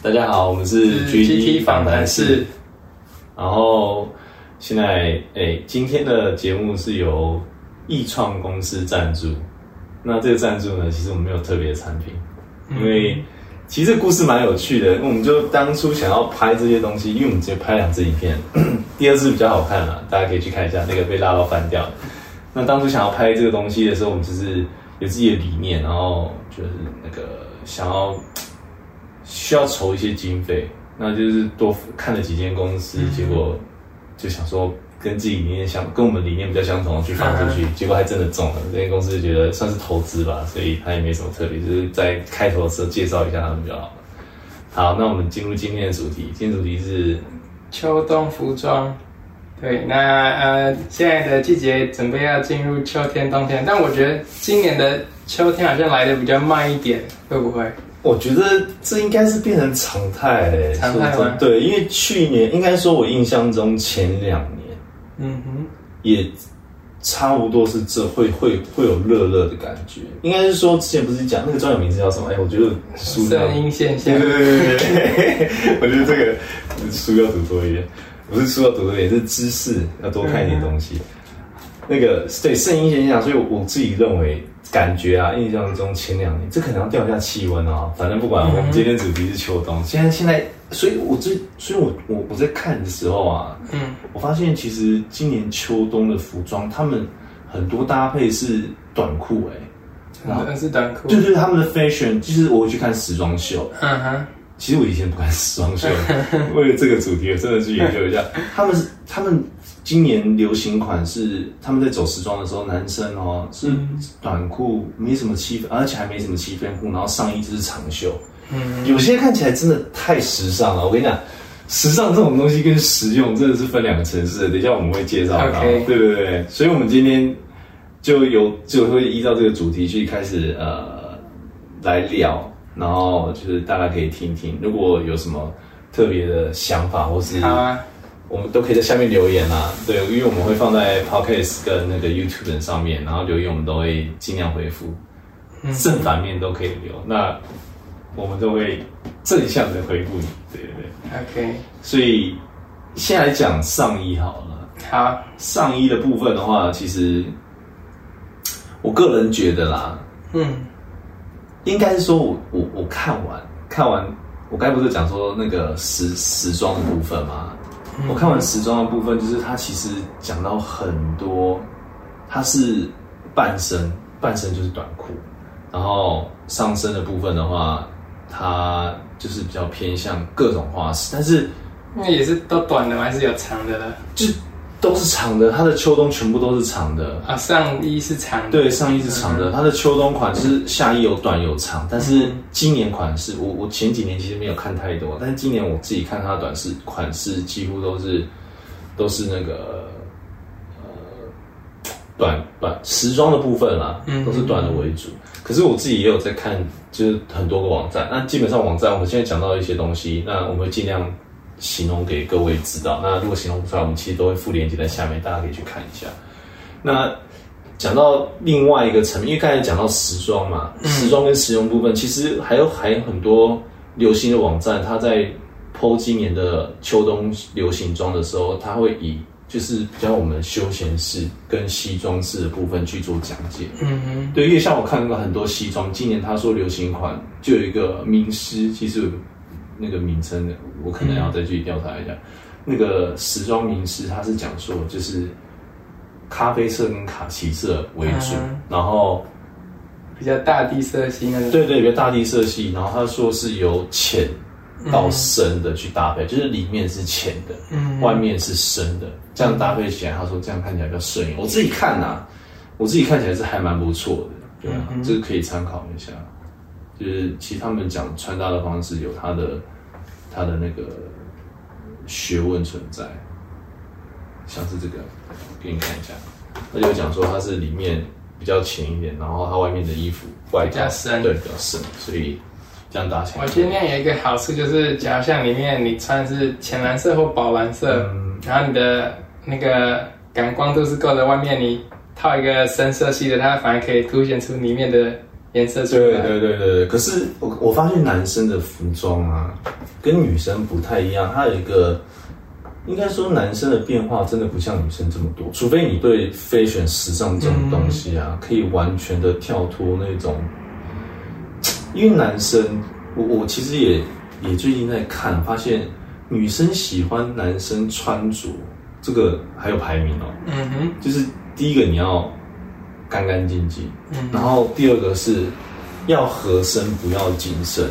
大家好，我们是 GT 访谈室。然后现在，哎，今天的节目是由易创公司赞助。那这个赞助呢，其实我们没有特别的产品，因为其实这故事蛮有趣的。我们就当初想要拍这些东西，因为我们直接拍两支影片，第二支比较好看了，大家可以去看一下，那个被拉到翻掉。那当初想要拍这个东西的时候，我们就是有自己的理念，然后就是那个想要。需要筹一些经费，那就是多看了几间公司，结果就想说跟自己理念相，跟我们理念比较相同，去放出去，结果还真的中了。这间公司觉得算是投资吧，所以它也没什么特别，就是在开头的时候介绍一下他们就好了。好，那我们进入今天的主题，今天主题是秋冬服装。对，那呃，现在的季节准备要进入秋天、冬天，但我觉得今年的秋天好像来的比较慢一点，会不会？我觉得这应该是变成常态嘞，常态吗？对，因为去年应该说，我印象中前两年，嗯哼，也差不多是这会会会有热热的感觉。应该是说之前不是讲那个专有名字叫什么？哎，我觉得书声音现象。对对对对，我觉得这个书要读多一点，不是书要读多一点，是知识要多看一点东西。那个对声音现象，所以我自己认为。感觉啊，印象中前两年，这可能要调一下气温啊。反正不管，我们今天主题是秋冬。现在现在，所以我这，所以我我我在看的时候啊，嗯，我发现其实今年秋冬的服装，他们很多搭配是短裤，哎，可能是短裤，就是他们的 fashion，就是我会去看时装秀，嗯哼。其实我以前不看时装秀，为了这个主题，我真的去研究一下。他们是他们今年流行款是他们在走时装的时候，男生哦是短裤，没什么七分，而且还没什么七分裤，然后上衣就是长袖。嗯，有些看起来真的太时尚了。我跟你讲，时尚这种东西跟实用真的是分两个层次的。等一下我们会介绍到，对不对。所以我们今天就有就会依照这个主题去开始呃来聊。然后就是大家可以听听，如果有什么特别的想法，或是我们都可以在下面留言啊。对，因为我们会放在 Podcast 跟那个 YouTube 上面，然后留言我们都会尽量回复，正反面都可以留。那我们都会正向的回复你，对对对。OK。所以先来讲上衣好了。好，上衣的部分的话，其实我个人觉得啦，嗯。应该是说，我我我看完看完，我刚才不是讲说那个时时装的部分吗？我看完时装的部分，就是它其实讲到很多，它是半身，半身就是短裤，然后上身的部分的话，它就是比较偏向各种花式，但是那也是都短的吗？还是有长的呢？就。都是长的，它的秋冬全部都是长的啊。上衣是长的，对，上衣是长的。它的秋冬款就是下衣有短有长，但是今年款式，我我前几年其实没有看太多，但是今年我自己看它的短式款式几乎都是都是那个呃短短时装的部分啦，都是短的为主。可是我自己也有在看，就是很多个网站，那基本上网站我们现在讲到一些东西，那我们会尽量。形容给各位知道。那如果形容不出来，我们其实都会附链接在下面，大家可以去看一下。那讲到另外一个层面，因为刚才讲到时装嘛，时装跟实用部分，其实还有还有很多流行的网站，它在剖今年的秋冬流行装的时候，它会以就是比较我们休闲式跟西装式的部分去做讲解。嗯哼，对，因为像我看过很多西装，今年他说流行款就有一个名师，其实。那个名称，我可能要再去调查一下。那个时装名师，他是讲说，就是咖啡色跟卡其色为主，然后比较大地色系那个。对对，比较大地色系。然后他说是由浅到深的去搭配，就是里面是浅的，嗯，外面是深的，这样搭配起来，他说这样看起来比较顺眼。我自己看呐，我自己看起来是还蛮不错的，对啊，这个可以参考一下。就是其实他们讲穿搭的方式有他的他的那个学问存在，像是这个给你看一下，他就讲说它是里面比较浅一点，然后它外面的衣服外加深，对比较深，所以这样搭起来。我觉得那样有一个好处就是，假如像里面你穿是浅蓝色或宝蓝色，然后你的那个感光度是够的，外面你套一个深色系的，它反而可以凸显出里面的。颜色对对对对对，可是我我发现男生的服装啊，跟女生不太一样，它有一个，应该说男生的变化真的不像女生这么多，除非你对 fashion 时尚这种东西啊，可以完全的跳脱那种，因为男生，我我其实也也最近在看，发现女生喜欢男生穿着，这个还有排名哦，嗯哼，就是第一个你要干干净净，然后第二个是要合身，不要紧身。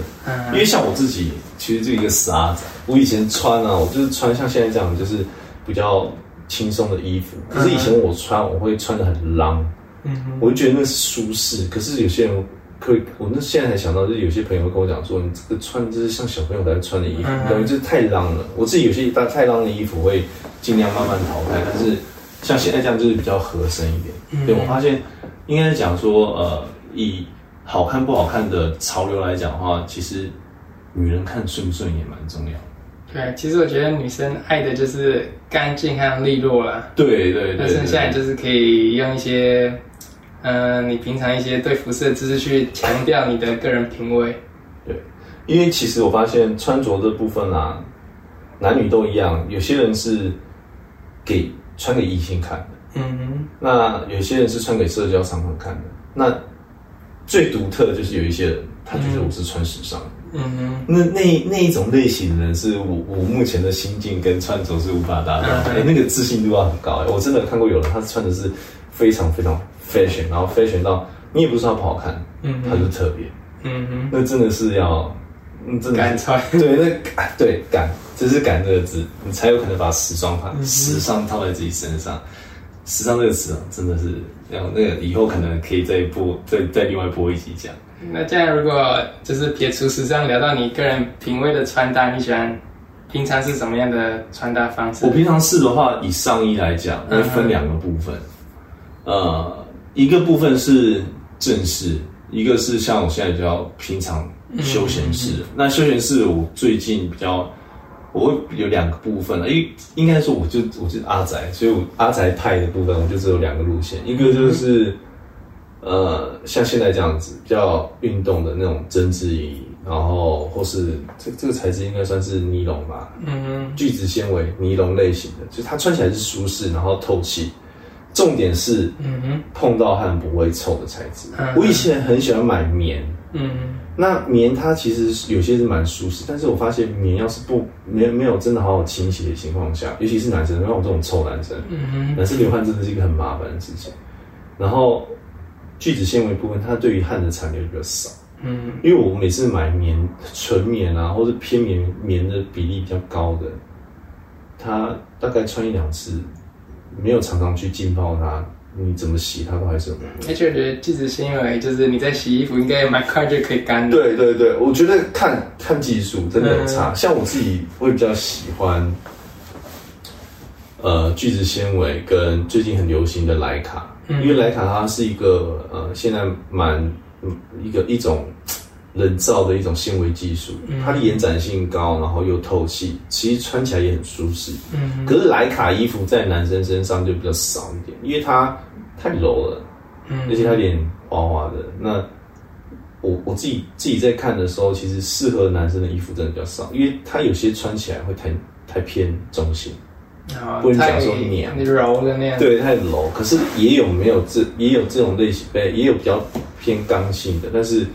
因为像我自己，其实就一个死阿仔。我以前穿啊，我就是穿像现在这样，就是比较轻松的衣服。可是以前我穿，我会穿的很浪，嗯，我就觉得那是舒适。可是有些人可以，我那现在才想到，就是有些朋友会跟我讲说，你这个穿就是像小朋友在穿的衣服，等于就是太浪了。我自己有些太太浪的衣服会尽量慢慢淘汰，但是像现在这样就是比较合身一点。对我发现，应该讲说，呃，以好看不好看的潮流来讲的话，其实女人看顺不顺也蛮重要。对，其实我觉得女生爱的就是干净和利落啦。对对对。那剩下就是可以用一些，嗯，你平常一些对服饰的知识去强调你的个人品味。对，因为其实我发现穿着这部分啊，男女都一样，有些人是给穿给异性看的，嗯哼。那有些人是穿给社交场合看的，那。最独特的就是有一些人，他觉得我是穿时尚。嗯哼，那那那一种类型的人，是我我目前的心境跟穿着是无法达到。哎，那个自信度要很高。我真的看过有人，他穿的是非常非常 fashion，然后 fashion 到你也不知道不好看，嗯，他就特别。嗯哼，那真的是要，真的敢穿。对，那对敢，这是感这个字，你才有可能把时装套时尚套在自己身上。时尚这个词啊，真的是，然后那个以后可能可以再播，再再另外播一集讲。那这样如果就是撇除时尚，聊到你个人品味的穿搭，你喜欢平常是什么样的穿搭方式？我平常试的话，以上衣来讲，会分两个部分。呃，一个部分是正式，一个是像我现在比较平常休闲式。那休闲式我最近比较。我会有两个部分了，因为应该说我就我是阿宅，所以我阿宅派的部分我就只有两个路线，一个就是呃像现在这样子比较运动的那种针织衣，然后或是这这个材质应该算是尼龙吧，嗯哼，聚酯纤维尼龙类型的，就是它穿起来是舒适，然后透气，重点是嗯哼。碰到汗不会臭的材质。我以前很喜欢买棉，嗯。那棉它其实有些是蛮舒适，但是我发现棉要是不没没有真的好好清洗的情况下，尤其是男生，像我这种臭男生，嗯男生流汗真的是一个很麻烦的事情。然后聚酯纤维部分，它对于汗的残留比较少。嗯，因为我每次买棉纯棉啊，或者偏棉棉的比例比较高的，它大概穿一两次，没有常常去浸泡它。你怎么洗它都还是有。而且我觉得聚酯纤维就是你在洗衣服应该也蛮快就可以干的。对对对，我觉得看看技术真的有差。像我自己会比较喜欢，呃，聚酯纤维跟最近很流行的莱卡，因为莱卡它是一个呃现在蛮一个一种。人造的一种纤维技术，它的延展性高，然后又透气，其实穿起来也很舒适。嗯，可是莱卡衣服在男生身上就比较少一点，因为它太柔了，嗯，而且它有点滑滑的。那我我自己自己在看的时候，其实适合男生的衣服真的比较少，因为它有些穿起来会太太偏中性，不能讲说娘柔的那样，对，太柔。可是也有没有这也有这种类型，也有比较偏刚性的，但是。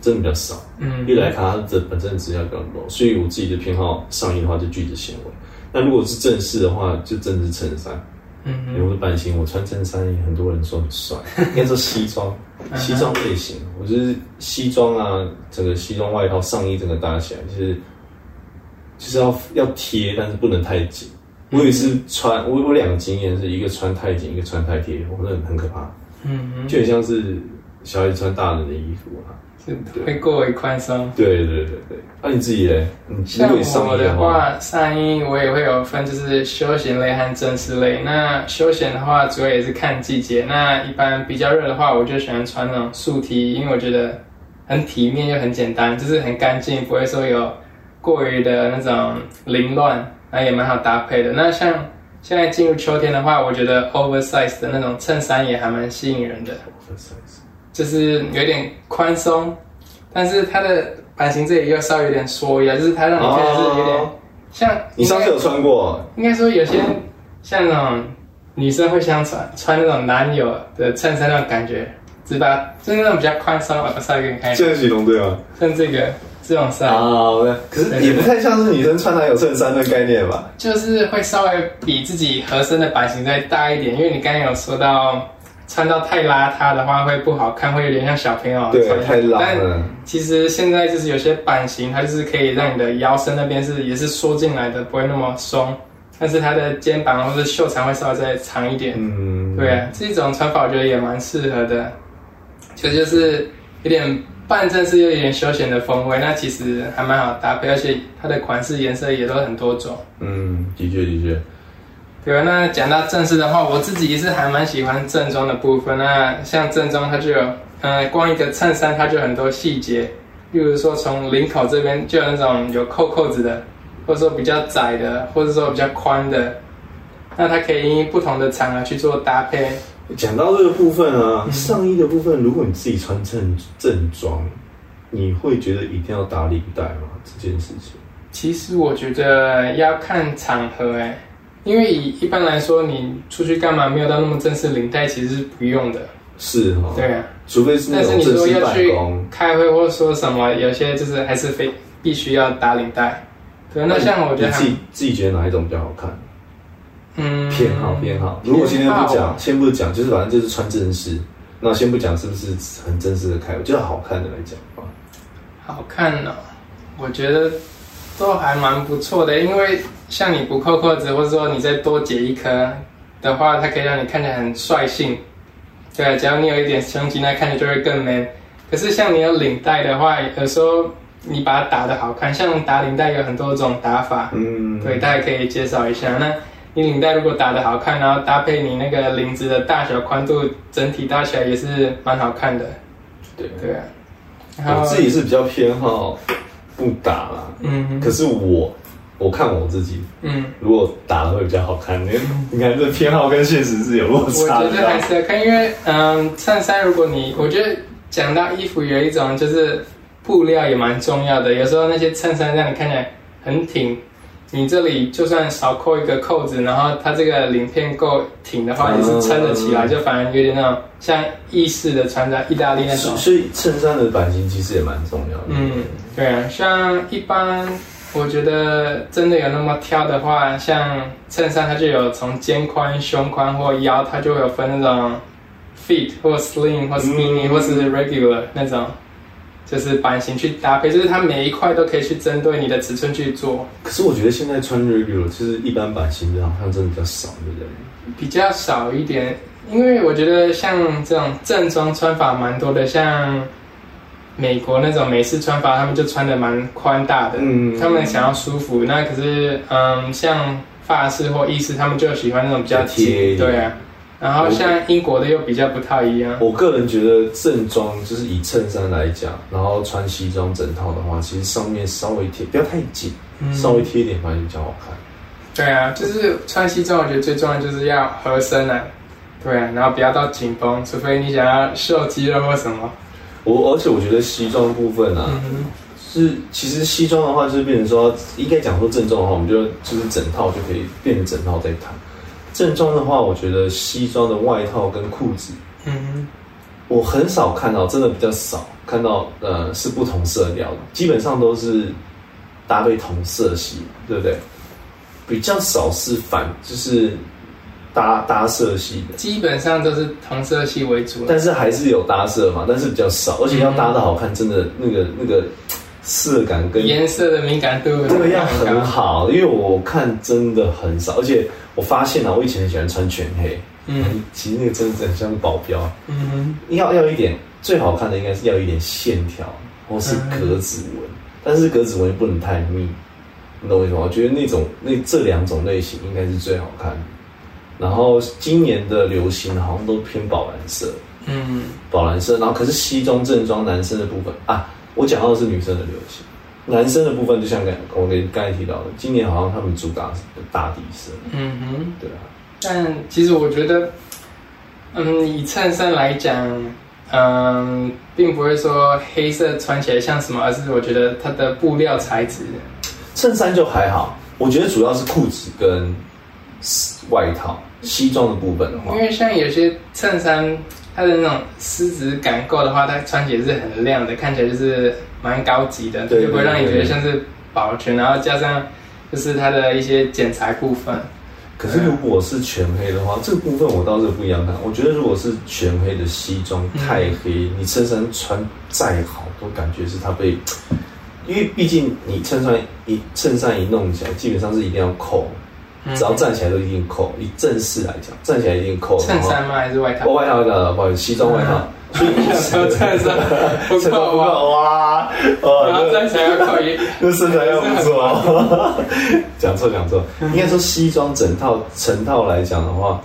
真的比较少，嗯，因为莱卡它的本身的质量比较柔，所以我自己的偏好上衣的话就聚酯纤维。那如果是正式的话，就真的是衬衫，嗯，我的版型，我穿衬衫也很多人说很帅，应该说西装，西装类型，我就是西装啊，整个西装外套上衣整个搭起来，就是就是要要贴，但是不能太紧。我也是穿，我我两个经验是一个穿太紧，一个穿太贴，我觉得很可怕，嗯，就很像是小孩穿大人的衣服啊。会过于宽松。对对对对，那你自己嘞？像我的话，上衣我也会有分，就是休闲类和正式类。那休闲的话，主要也是看季节。那一般比较热的话，我就喜欢穿那种素 T，因为我觉得很体面又很简单，就是很干净，不会说有过于的那种凌乱，那也蛮好搭配的。那像现在进入秋天的话，我觉得 oversize 的那种衬衫也还蛮吸引人的。就是有点宽松，但是它的版型这里又稍微有点缩一下，就是它让你看起来是有点、哦像你上次有穿过？应该说有些像那种女生会想穿穿那种男友的衬衫那种感觉，只把就是那种比较宽松，我稍微给你看一下，这样对吗？像这个这种衫。啊，对，可是也不太像是女生穿男友衬衫的概念吧？就是会稍微比自己合身的版型再大一点，因为你刚刚有说到穿到太邋遢的话会不好看，会有点像小朋友对穿，太邋但了。其实现在就是有些版型，它就是可以让你的腰身那边是也是缩进来的，不会那么松，但是它的肩膀或者袖长会稍微再长一点。嗯，对啊，这种穿法我觉得也蛮适合的，就就是有点半正式又有点休闲的风味，那其实还蛮好搭配，而且它的款式颜色也都很多种。嗯，的确的确，对啊，那讲到正式的话，我自己是还蛮喜欢正装的部分。那像正装，它就有，呃，光一个衬衫它就很多细节，例如说从领口这边就有那种有扣扣子的，或者说比较窄的，或者说比较宽的，那它可以因不同的场合去做搭配。讲到这个部分啊，嗯上衣的部分，如果你自己穿正正装，你会觉得一定要打领带吗？这件事情？其实我觉得要看场合哎，因为以一般来说，你出去干嘛没有到那么正式，领带其实是不用的。是哈，对啊。除非是那但是你种正式说要去。开会或说什么，有些就是还是非必须要打领带。对，那像我觉得你自己自己觉得哪一种比较好看？嗯偏好偏好。如果今天不讲，先不讲，就是反正就是穿正式。那先不讲是不是很正式的开会，就好看的来讲吧。好看呢、我觉得都还蛮不错的，因为像你不扣扣子，或者说你再多解一颗的话，它可以让你看起来很率性。对啊，只要你有一点胸肌，那看起来就会更 man。可是像你有领带的话，有时候你把它打的好看，像打领带有很多种打法，嗯，对，大家可以介绍一下。那你领带如果打的好看，然后搭配你那个领子的大小宽度，整体搭起来也是蛮好看的。对。对啊，我自己是比较偏好不打啦，嗯可是我我看我自己，嗯。如果打的会比较好看，你你看这偏好跟现实是有落差的。觉得还是要看，因为嗯，衬衫如果你，我觉得讲到衣服有一种就是布料也蛮重要的，有时候那些衬衫让你看起来很挺，你这里就算少扣一个扣子，然后它这个领片够挺的话，也是撑得起来，嗯就反而有点那种像意式的穿在意大利那种所。所以衬衫的版型其实也蛮重要的。嗯，对啊，像一般我觉得真的有那么挑的话，像衬衫它就有从肩宽、胸宽或腰，它就会有分那种 fit 或 slim 或 skinny、嗯或是 regular 那种，就是版型去搭配，就是它每一块都可以去针对你的尺寸去做，可是我觉得现在穿 regular 就是一般版型的，好像真的比较少，对不对？比较少一点。因为我觉得像这种正装穿法蛮多的，像美国那种美式穿法，他们就穿的蛮宽大的，嗯他们想要舒服。那可是，嗯，像法式或意式，他们就喜欢那种比较贴对啊。然后像英国的又比较不太一样，我个人觉得正装就是以衬衫来讲，然后穿西装整套的话，其实上面稍微贴，不要太紧，嗯稍微贴一点反而比较好看。对啊，就是穿西装，我觉得最重要就是要合身啊，对啊，然后不要到紧绷，除非你想要秀肌肉或什么。我而且我觉得西装部分啊，嗯是其实西装的话，就是变成说，应该讲说正装的话，我们就就是整套就可以变成整套再谈。正装的话，我觉得西装的外套跟裤子，嗯我很少看到，真的比较少看到，呃，是不同色调的，基本上都是搭配同色系，对不对？比较少是反，就是搭搭色系的，基本上都是同色系为主。但是还是有搭色嘛，但是比较少，而且要搭的好看，真的那个那个色感跟颜色的敏感度这个要很。好，因为我看真的很少，而且我发现啊，我以前很喜欢穿全黑，嗯 其实那个真的很像保镖，嗯要要一点最好看的应该是要一点线条或是格子纹，但是格子纹又不能太密，你懂我意思吗？我觉得那种那这两种类型应该是最好看的。然后今年的流行好像都偏宝蓝色，嗯。宝蓝色，然后可是西装正装男生的部分啊，我讲到的是女生的流行，男生的部分就像刚我给刚才提到的，今年好像他们主打是大地色，嗯哼。对啊，但其实我觉得，嗯，以衬衫来讲，嗯，并不会说黑色穿起来像什么，而是我觉得它的布料材质。衬衫就还好，我觉得主要是裤子跟外套、西装的部分的话因，为像有些衬衫，它的那种丝质感够的话，它穿起来是很亮的，看起来就是蛮高级的，对就不会让你觉得像是保全，然后加上就是它的一些剪裁部分。可是如果是全黑的话，这个部分我倒是不一样看。我觉得如果是全黑的西装太黑，你衬衫穿再好，都感觉是它被，因为毕竟你衬衫一衬衫一弄起来，基本上是一定要扣，嗯只要站起来都一定扣。以正式来讲，站起来一定扣。衬衫吗？还是外套？哦，外套的，不好意思，西装外套。所以说 衬衫不衬衫不够啊，够哇，然后站起来要扣一，那身材要不错哦。讲错讲错，应该说西装整套成套来讲的话，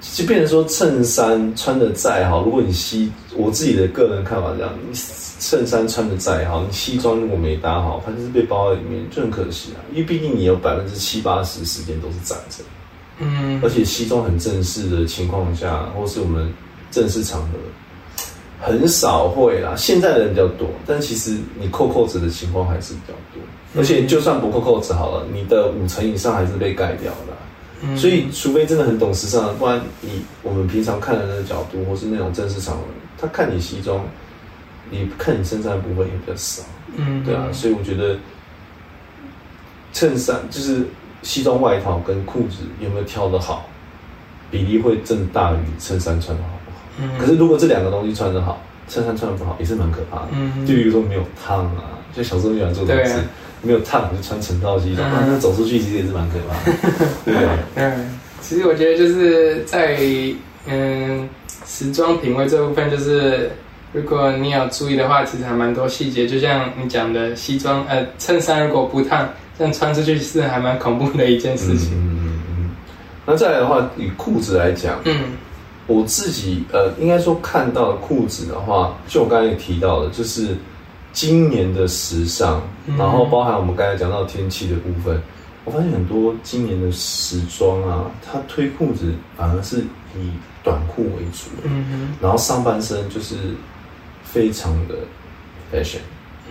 就变成说衬衫穿的再好，如果你西我自己的个人看法这样，你衬衫穿的再好，你西装如果没搭好，它就是被包在里面，就很可惜啊。因为毕竟你有百分之七八十时间都是站着，嗯而且西装很正式的情况下，或是我们正式场合。很少会啦，现在的人比较多，但其实你扣扣子的情况还是比较多，而且就算不扣扣子好了，你的五成以上还是被盖掉的啊、嗯。所以除非真的很懂时尚，不然以我们平常看的那个角度，或是那种正式场合，他看你西装，你看你身上的部分也比较少，嗯。对啊，所以我觉得衬衫就是西装外套跟裤子有没有挑的好，比例会正大于衬衫穿的好不好。嗯。可是如果这两个东西穿的好，衬衫穿的不好，也是蛮可怕的。嗯。就比如说没有烫啊，就小时候喜欢做这种事没有烫就穿成套西装，嗯那那走出去其实也是蛮可怕的，对不对？嗯，其实我觉得就是在嗯时装品味这部分，就是如果你有注意的话，其实还蛮多细节。就像你讲的，西装呃衬衫如果不烫，这样穿出去是还蛮恐怖的一件事情。嗯嗯嗯。那再来的话，以裤子来讲，嗯我自己呃，应该说看到的裤子的话，就我刚才也提到的，就是今年的时尚，嗯。然后包含我们刚才讲到天气的部分，我发现很多今年的时装啊，它推裤子反而是以短裤为主，嗯然后上半身就是非常的 fashion，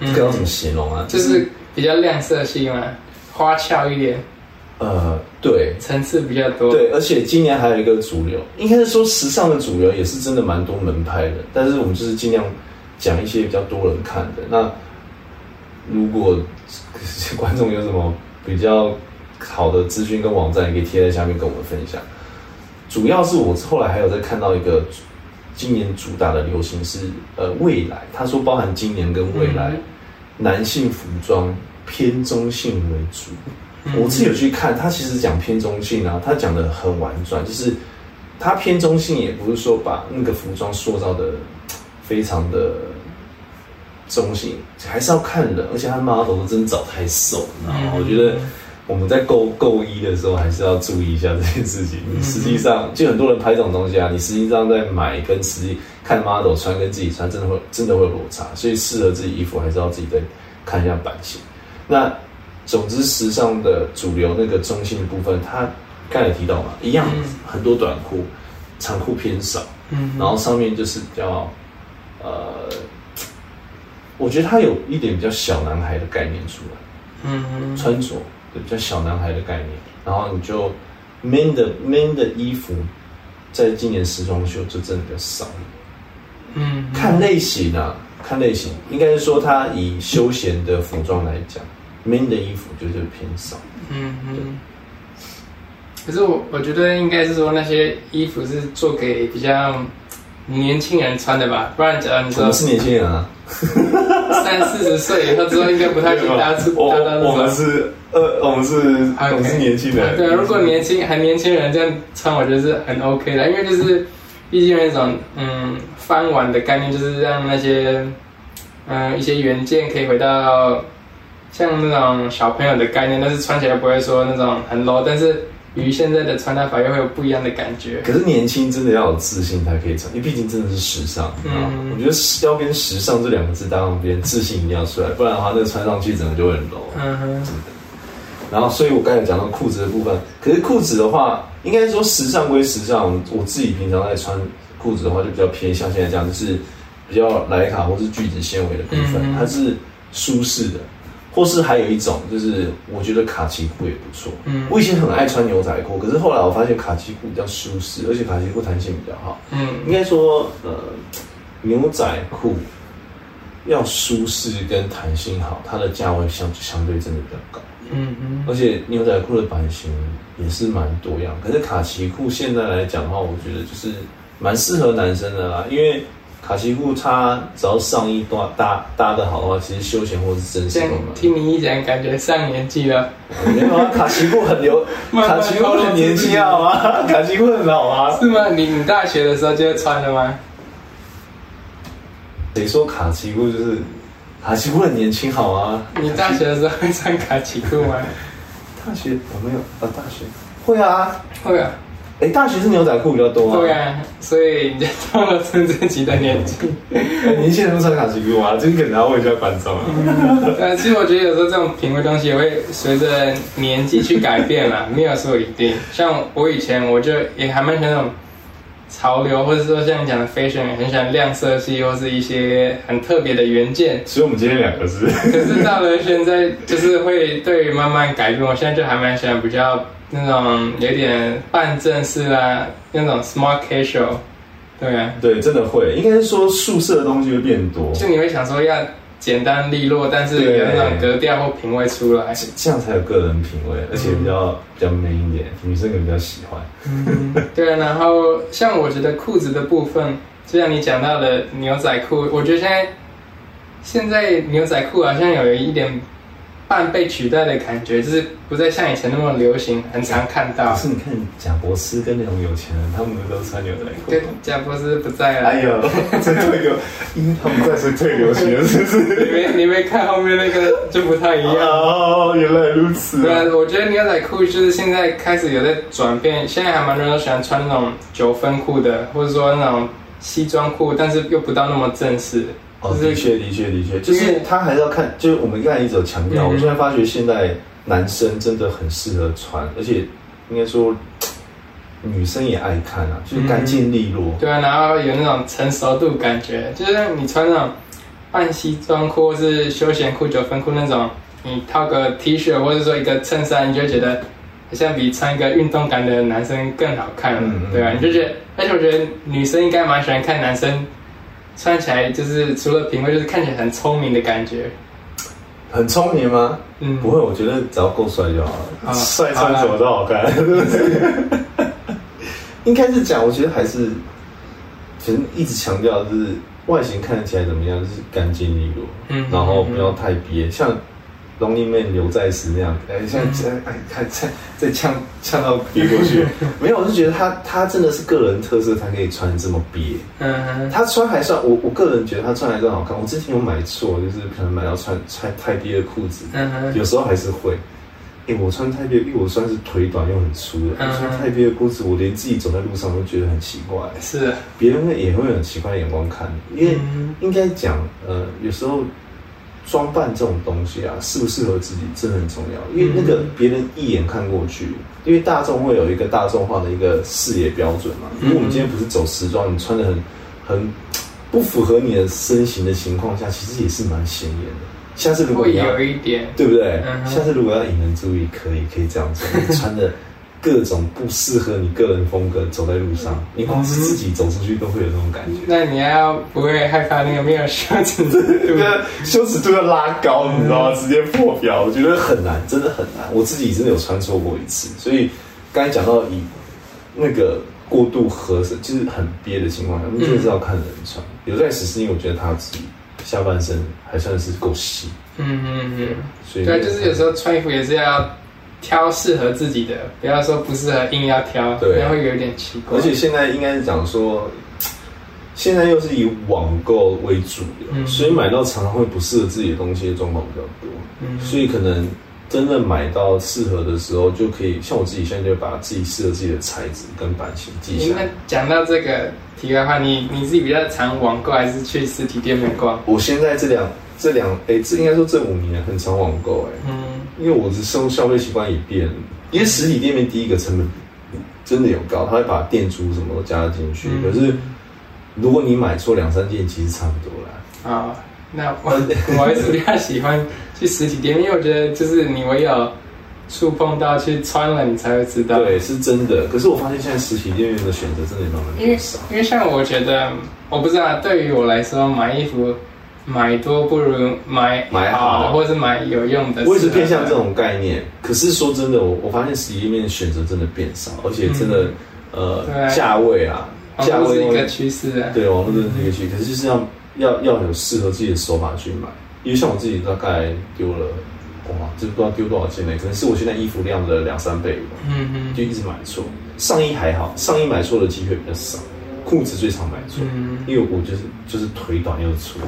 嗯。不知道怎么形容啊，就是比较亮色系嘛，花俏一点，呃，对，层次比较多。对，而且今年还有一个主流，应该是说时尚的主流也是真的蛮多门派的，但是我们就是尽量讲一些比较多人看的。那如果观众有什么比较好的资讯跟网站，也可以贴在下面跟我们分享。主要是我后来还有在看到一个今年主打的流行是呃未来，他说包含今年跟未来、嗯男性服装偏中性为主。嗯我自己有去看，他其实讲偏中性啊，他讲的很婉转，就是他偏中性，也不是说把那个服装塑造的非常的中性，还是要看的，而且他 model 都真的找太瘦，然后嗯我觉得我们在购购衣的时候，还是要注意一下这件事情。你实际上就很多人拍这种东西啊，你实际上在买跟实际看 model 穿跟自己穿，真的会真的会有落差，所以适合自己衣服还是要自己再看一下版型。那总之，时尚的主流那个中性的部分，它刚才也提到嘛，一样嗯很多短裤，长裤偏少，嗯然后上面就是比较呃，我觉得他有一点比较小男孩的概念出来。嗯穿着比较小男孩的概念，然后你就 man 的 man 的衣服，在今年时装秀就真的比较少。嗯看类型啊，看类型，应该是说他以休闲的服装来讲，man 的衣服就是偏少。嗯嗯。可是我我觉得应该是说那些衣服是做给比较年轻人穿的吧，不然假如你说我们是年轻人啊，三四十岁以后之后，应该不太去搭出我搭到那种。我们是呃，我们是我们是年轻人。对啊，如果年轻还年轻人这样穿，我觉得是很 OK 的，因为就是毕竟有一种嗯翻碗的概念，就是让那些嗯一些原件可以回到像那种小朋友的概念，但是穿起来不会说那种很 low，但是与现在的穿搭法又会有不一样的感觉。可是年轻真的要有自信才可以穿，因为毕竟真的是时尚。嗯嗯，我觉得要跟时尚这两个字搭上边，自信一定要出来，不然的话，那穿上去整个就会很 low。嗯哼，然后，所以我刚才讲到裤子的部分，可是裤子的话，应该说时尚归时尚，我自己平常在穿裤子的话，就比较偏向现在这样，就是比较莱卡或是聚酯纤维的部分，嗯它是舒适的。或是还有一种，就是我觉得卡其裤也不错。嗯我以前很爱穿牛仔裤，可是后来我发现卡其裤比较舒适，而且卡其裤弹性比较好。嗯应该说，呃，牛仔裤要舒适跟弹性好，它的价位相相对真的比较高。嗯嗯而且牛仔裤的版型也是蛮多样，可是卡其裤现在来讲的话，我觉得就是蛮适合男生的啦，因为卡其裤它只要上衣搭搭搭的好的话，其实休闲或是正式这样都蛮。听你一讲，感觉上年纪了。没有啊，卡其裤很流，慢慢卡其裤很年轻好吗？卡其裤很老啊。是吗？你你大学的时候就会穿的吗？谁说卡其裤就是卡其裤很年轻好吗？你大学的时候会穿卡其裤吗？大学我没有啊，大学会啊。会啊，哎，大学是牛仔裤比较多啊。对啊，所以你就到了是自己的年纪。哎年轻人都穿卡其裤吗？这个可能要问一下观众啊。呃，其实我觉得有时候这种品味东西也会随着年纪去改变啦，没有说一定。像我以前我就也还蛮喜欢那种潮流，或者说像你讲的 fashion，很喜欢亮色系或是一些很特别的元件。所以我们今天两个是。可是到了现在，就是会对慢慢改变。我现在就还蛮喜欢比较那种有点半正式啊，那种 smart casual。对啊，对，真的会，应该是说宿舍的东西会变多，就你会想说要简单利落，但是有那种格调或品味出来。这这样才有个人品味，而且比较比较 man 一点，女生可能比较喜欢。嗯，对啊。然后像我觉得裤子的部分，就像你讲到的牛仔裤，我觉得现在现在牛仔裤好像有一点半被取代的感觉，就是不再像以前那么流行，很常看到可。是你看贾博士跟那种有钱人，他们都穿牛仔裤对。，贾博士不在了。哎呦，真退流，因为他们在是退流行了，是不是你是？没你没看后面那个就不太一样。哦，原来如此对啊，我觉得牛仔裤就是现在开始有在转变，现在还蛮多人都喜欢穿那种九分裤的，或者说那种西装裤，但是又不到那么正式。哦，就是的确，的确，的确，就是他还是要看，就是我们刚才一直有强调，嗯。我现在发觉现在男生真的很适合穿，而且应该说女生也爱看啊，就是干净利落。对啊，然后有那种成熟度感觉，就是你穿那种半西装裤或是休闲裤、九分裤那种，你套个 T 恤或者说一个衬衫，你就觉得好像比穿一个运动感的男生更好看对吧、你就觉得，而且我觉得女生应该蛮喜欢看男生穿起来，就是除了品味，就是看起来很聪明的感觉。很聪明吗？嗯，不会，我觉得只要够帅就好啊了。帅穿什么都好看，应该是讲，我觉得还是，其实一直强调就是外形看起来怎么样，就是干净利落，嗯然后不要太憋，像 Lonely Man 刘在石那样，哎，现在现在哎，还再再呛呛到憋过去，没有，我就觉得他他真的是个人特色，他可以穿这么憋。嗯哼，他穿还算，我我个人觉得他穿还算好看。我之前有买错，就是可能买到穿穿太憋的裤子，有时候还是会。哎、我穿太憋，因为我算是腿短又很粗的，穿太憋的裤子，我连自己走在路上都觉得很奇怪，是，别人会也会有很奇怪的眼光看你。因为嗯应该讲，呃，有时候装扮这种东西啊，适不适合自己真的很重要。因为那个嗯别人一眼看过去，因为大众会有一个大众化的一个视野标准嘛。如果我们今天不是走时装，你穿的很很不符合你的身形的情况下，其实也是蛮显眼的。下次如果你要有一点，对不对？嗯下次如果要引人注意，可以可以这样做，你穿的各种不适合你个人风格走在路上，你光是自己走出去都会有那种感觉。那你要不会害怕那个没有羞耻度对羞耻度要拉高，你知道吗？直接破表，我觉得很难，真的很难。我自己真的有穿错过一次，所以刚才讲到以那个过度合身，就是很憋的情况下，你就是要看人穿。有在实施，因为我觉得他自己下半身还算是够细，嗯嗯嗯，所以对啊，就是有时候穿衣服也是要挑适合自己的，不要说不适合硬要挑，对那样会有点奇怪。而且现在应该是讲说，现在又是以网购为主流，嗯所以买到常常会不适合自己的东西的状况比较多，嗯所以可能真正买到适合的时候，就可以像我自己现在就把自己适合自己的材质跟版型记下来。讲到这个题外话，你你自己比较常网购还是去实体店面逛？我现在这两这两哎，这应该说这五年很常网购哎，嗯因为我的生活消费习惯也变了，因为实体店面第一个成本真的有高，他会把店租什么都加进去，嗯可是如果你买错两三件，其实差不多啦。啊、那我 我还是比较喜欢去实体店，因为我觉得就是你唯有触碰到去穿了，你才会知道。对，是真的。可是我发现现在实体店面的选择真的慢慢因为。因为像我觉得，我不知道对于我来说，买衣服买多不如买买好的，或者是买有用的。我也是偏向这。种概念。可是说真的，我我发现实体店面的选择真的变少，而且真的、呃价位啊，网价位络是一个趋势啊。对，网络真的是一个区，可是就是要要要有适合自己的手法去买。因为像我自己大概丢了，哇，这不知道丢多少件呢？可能是我现在衣服量的两三倍吧，嗯嗯，就一直买错。上衣还好，上衣买错的机会比较少，裤子最常买错，嗯，因为我就是就是腿短又粗。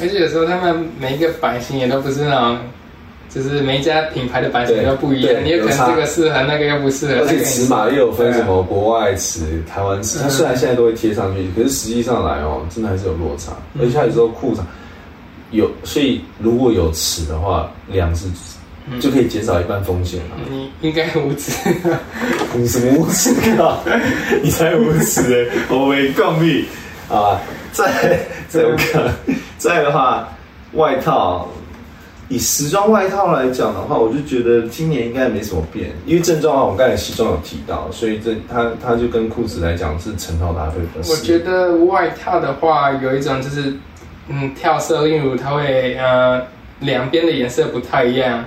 而且有时候他们每一个版型也都不是那种。就是每一家品牌的版型都不一样，你有可能这个适合，那个又不适合。而且尺码又有分什么国外尺、台湾尺，嗯它虽然现在都会贴上去，可是实际上来哦，真的还是有落差。而且它有时候裤长有，所以如果有尺的话，量是就可以减少一半风险了。你应该无耻。你什么无耻啊？你才无耻哎！我没共你啊！再再我看，再的话，外套。以时装外套来讲的话，我就觉得今年应该没什么变，因为正装啊，我刚才西装有提到，所以这它它就跟裤子来讲是成套搭配比较适合。我觉得外套的话，有一种就是，嗯，跳色，例如它会呃两边的颜色不太一样，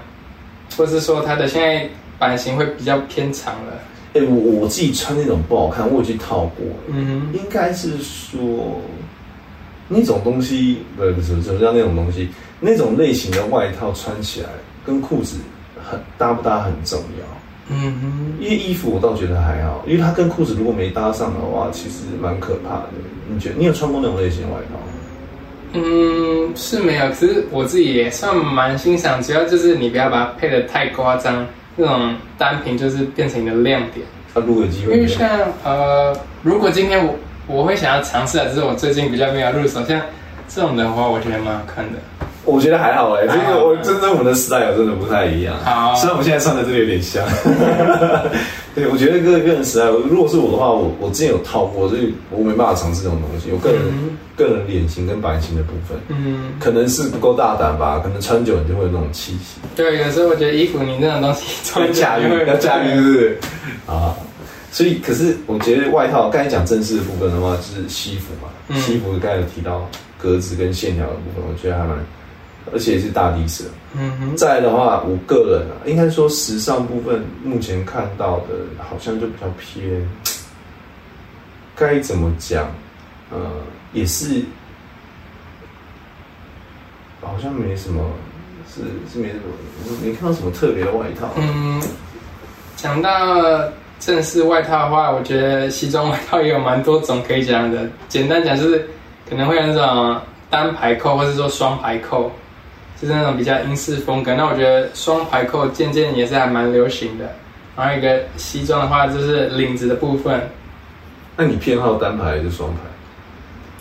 或是说它的现在版型会比较偏长了。哎、我我自己穿那种不好看，我有去套过，嗯应该是说那种东西，不不是什么叫那种东西？那种类型的外套穿起来跟裤子很搭不搭很重要。嗯哼，因为衣服我倒觉得还好，因为它跟裤子如果没搭上的话，其实蛮可怕的。你觉得你有穿过那种类型的外套吗？嗯，是没有，可是我自己也算蛮欣赏，主要就是你不要把它配的太夸张，那种单品就是变成你的亮点。它如果有机会没有，为像呃，如果今天我我会想要尝试啊，只是我最近比较没有入手，像这种的话，我觉得蛮好看的。我觉得还好哎、这还好个我真的我们的 style 真的不太一样。好虽然我们现在穿的真的有点像。对，我觉得个个人 style，如果是我的话，我我之前有套过，所以我没办法尝试这种东西。我个人、嗯个人脸型跟版型的部分，嗯，可能是不够大胆吧，可能穿久你就会有那种气息。对，有时候我觉得衣服你那种东西穿要驾驭，要驾驭，是不是？啊，所以可是我觉得外套刚才讲正式的部分的话，就是西服嘛，嗯西服刚才有提到格子跟线条的部分，我觉得还蛮，而且是大地色。嗯哼，再来的话，我个人啊，应该说时尚部分目前看到的，好像就比较偏，该怎么讲？呃，也是，好像没什么，是是没什么，没看到什么特别的外套。嗯，讲到正式外套的话，我觉得西装外套也有蛮多种可以讲的。简单讲就是可能会有那种单排扣，或是说双排扣，就是那种比较英式风格。那我觉得双排扣渐渐也是还蛮流行的。然后一个西装的话，就是领子的部分那你偏好单排还是双排？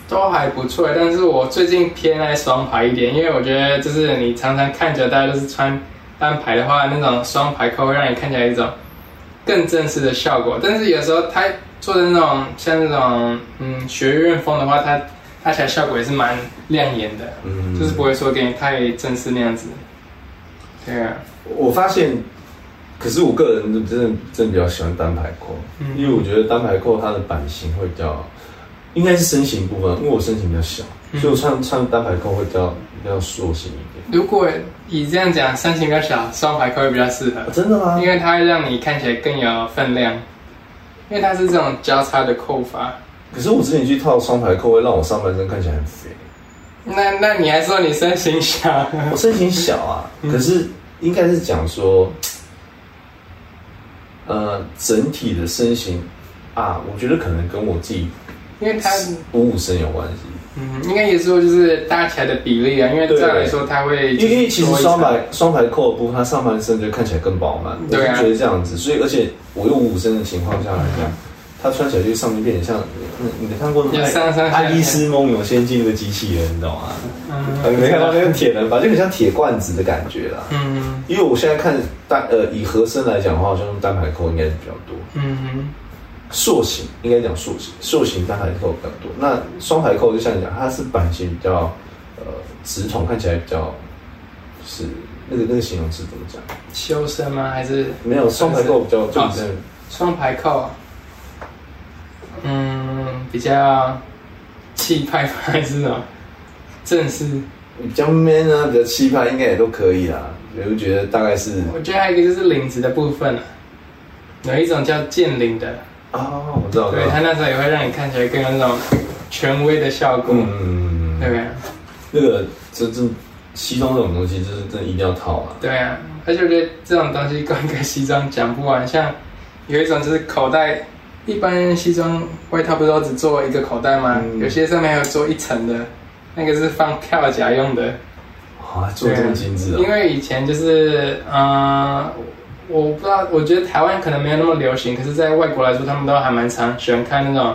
都还不错，但是我最近偏爱双排一点，因为我觉得就是你常常看着大家都是穿单排的话，那种双排扣会让你看起来一种更正式的效果。但是有时候他做的那种像那种嗯学院风的话，它它起来效果也是蛮亮眼的，嗯就是不会说给你太正式那样子。对啊，我发现，可是我个人真的真的比较喜欢单排扣，嗯因为我觉得单排扣它的版型会比较，应该是身形部分，因为我身形比较小，嗯所以我穿穿单排扣会比较比较塑形一点。如果以这样讲，身形比较小，双排扣会比较适合啊、。真的吗？因为它会让你看起来更有分量，因为它是这种交叉的扣法。可是我之前去套双排扣，会让我上半身看起来很肥。那那你还说你身形小？我身形小啊，嗯可是应该是讲说，呃，整体的身形啊，我觉得可能跟我自己因为它，五五身有关系。嗯，应该也是说就是搭起来的比例啊。因为这样来说，它会因为其实双排双排扣的部分，它上半身就看起来更饱满，我对啊觉得这样子。所以而且我用五五身的情况下来讲，它穿起来就上面变得像，嗯你没看过那有上上下个爱丽丝梦游仙境那个机器人，你懂吗？嗯 你没看到那个铁人吧，就很像铁罐子的感觉啦。嗯因为我现在看单呃以合身来讲的话，好像用单排扣应该是比较多。嗯塑形，应该讲塑形，塑形单排扣比较多。那双排扣就像你讲，它是版型比较呃直筒，看起来比较是那个那个形容词怎么讲？修身吗？还是没有双排扣比较就哦比较双排扣？嗯，比较气派吗还是什么？正式？比较 man 啊，比较气派，应该也都可以啦。我就觉得大概是我觉得还有一个就是领子的部分啊，有一种叫剑领的，啊，我知道，对，他那时候也会让你看起来更有那种权威的效果，嗯，对啊，那个这这西装这种东西，就是真的一定要套啊。对啊，而且我觉得这种东西光一个西装讲不完，像有一种就是口袋，一般西装外套不是都只做一个口袋吗？嗯有些上面还有做一层的，那个是放票夹用的。啊，做得这么精致啊！因为以前就是，嗯、我不知道，我觉得台湾可能没有那么流行，可是，在外国来说，他们都还蛮常喜欢看那种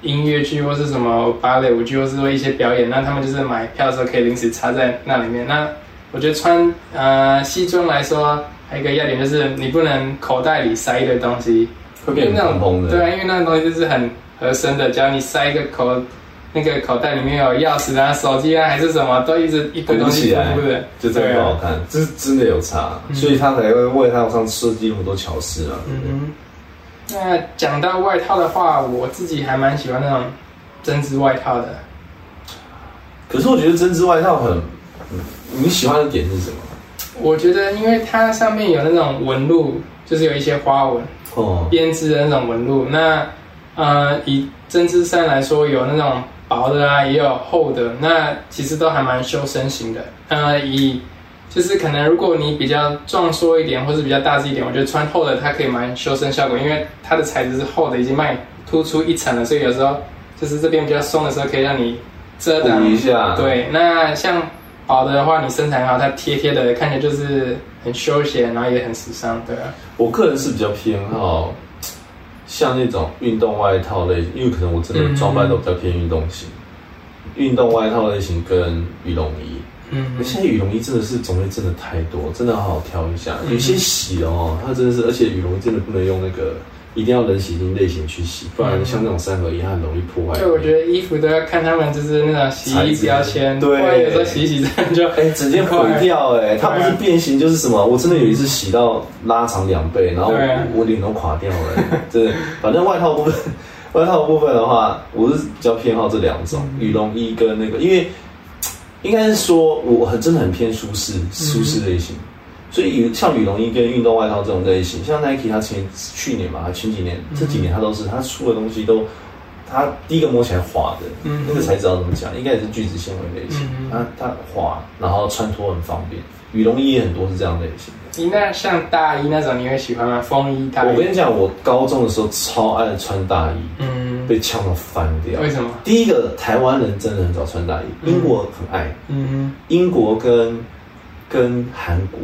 音乐剧或是什么芭蕾舞剧，或是说一些表演。那他们就是买票的时候可以临时插在那里面。那我觉得穿呃西装来说，还有一个要点就是你不能口袋里塞一堆东西，会变那种。对啊，因为那种东西就是很合身的，只要你塞一个口。那个口袋里面有钥匙啊、手机啊，还是什么，都一直一堆东西对不对，就真的不好看，这是真的有差，所以他才会外套上设计那么多巧思啊。嗯哼，那讲到外套的话，我自己还蛮喜欢那种针织外套的。可是我觉得针织外套很，嗯你喜欢的点是什么？我觉得，因为它上面有那种纹路，就是有一些花纹哦，编织的那种纹路。那呃，以针织衫来说，有那种薄的啊，也有厚的，那其实都还蛮修身型的。呃，以就是可能如果你比较壮硕一点，或是比较大只一点，我觉得穿厚的它可以蛮修身效果，因为它的材质是厚的，已经帮你突出一层了，所以有时候就是这边比较松的时候，可以让你遮挡一下。，对，那像薄的话，你身材好，它贴贴的，看起来就是很休闲，然后也很时尚，对啊。我个人是比较偏好像那种运动外套类，因为可能我真的装扮都比较偏运动型，运动外套类型跟羽绒衣。嗯现在羽绒衣真的是种类真的太多，真的好好挑一下。嗯有些洗哦，它真的是，而且羽绒衣真的不能用那个，一定要冷洗精类型去洗，不然嗯像那种三合一，它很容易破坏。对，我觉得衣服都要看他们就是那种洗衣标签，对不然有时候洗洗这样就哎、直接毁掉哎、它不是变形就是什么？我真的有一次洗到拉长两倍，然后我我脸都垮掉了、欸。真的，反正外套部分，外套部分的话，我是比较偏好这两种羽绒衣跟那个，因为应该是说我很真的很偏舒适舒适类型，所以羽像羽绒衣跟运动外套这种类型，像 Nike 它前去年嘛，它前几年这几年它都是它出的东西都。它第一个摸起来滑的，嗯那个材质要怎么讲？应该也是聚酯纤维类型，嗯它它滑，然后穿脱很方便。羽绒衣也很多是这样类型的。你那像大衣那种，你会喜欢吗？风衣、大衣？我跟你讲，我高中的时候超爱穿大衣，嗯，被呛到翻掉。为什么？第一个，台湾人真的很少穿大衣，嗯英国很爱，嗯英国跟跟韩国，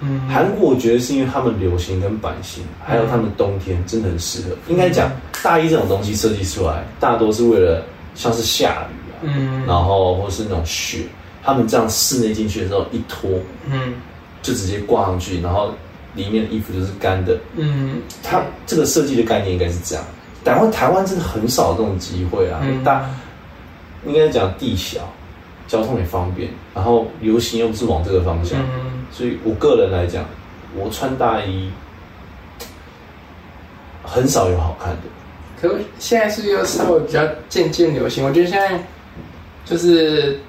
嗯，韩国我觉得是因为他们流行跟版型，还有他们冬天真的很适合。应该讲大衣这种东西设计出来，大多是为了像是下雨啊，嗯，然后或是那种雪，他们这样室内进去的时候一脱嗯。就直接挂上去，然后里面的衣服就是干的。嗯。它这个设计的概念应该是这样。台湾台湾真的很少这种机会啊，嗯。大应该讲地小，交通也方便，然后流行又不是往这个方向，嗯，所以我个人来讲，我穿大衣很少有好看的。可是现在是又稍微比较渐渐流行，我觉得现在就是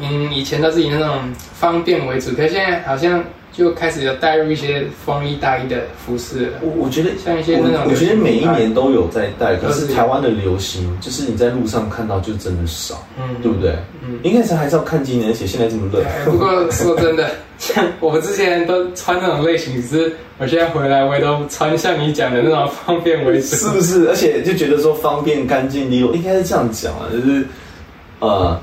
嗯，以前都是以那种方便为主，可现在好像就开始有带入一些风衣、大衣的服饰了。我我觉得像一些那种我我觉得每一年都有在带，可是是台湾的流行就是你在路上看到就真的少，嗯，对不对？嗯。应该是还是要看今年，而且现在这么热。哎不过说真的，像我之前都穿那种类型，只是我现在回来我也都穿像你讲的那种方便为主。是不是？而且就觉得说方便、干净、利落，应该是这样讲啊，就是呃，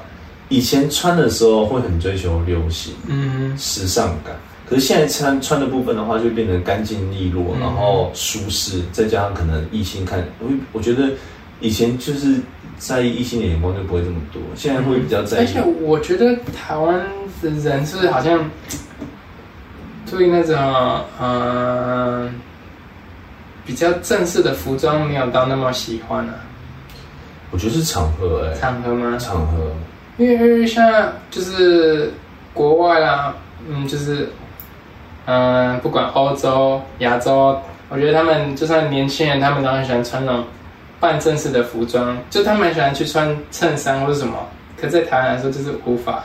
以前穿的时候会很追求流行、嗯时尚感，可是现在穿穿的部分的话，就变得干净利落，嗯然后舒适，再加上可能异性看，我我觉得以前就是在意异性的眼光就不会这么多，现在会比较在意。而且我觉得台湾的人是不是好像对那种嗯、比较正式的服装没有到那么喜欢啊。我觉得是场合哎、场合吗？场合，因为因为像就是国外啦，嗯，就是嗯、不管欧洲、亚洲，我觉得他们就算年轻人，他们都很喜欢穿那种半正式的服装，就他们很喜欢去穿衬衫或者什么。可在台湾来说，就是无法。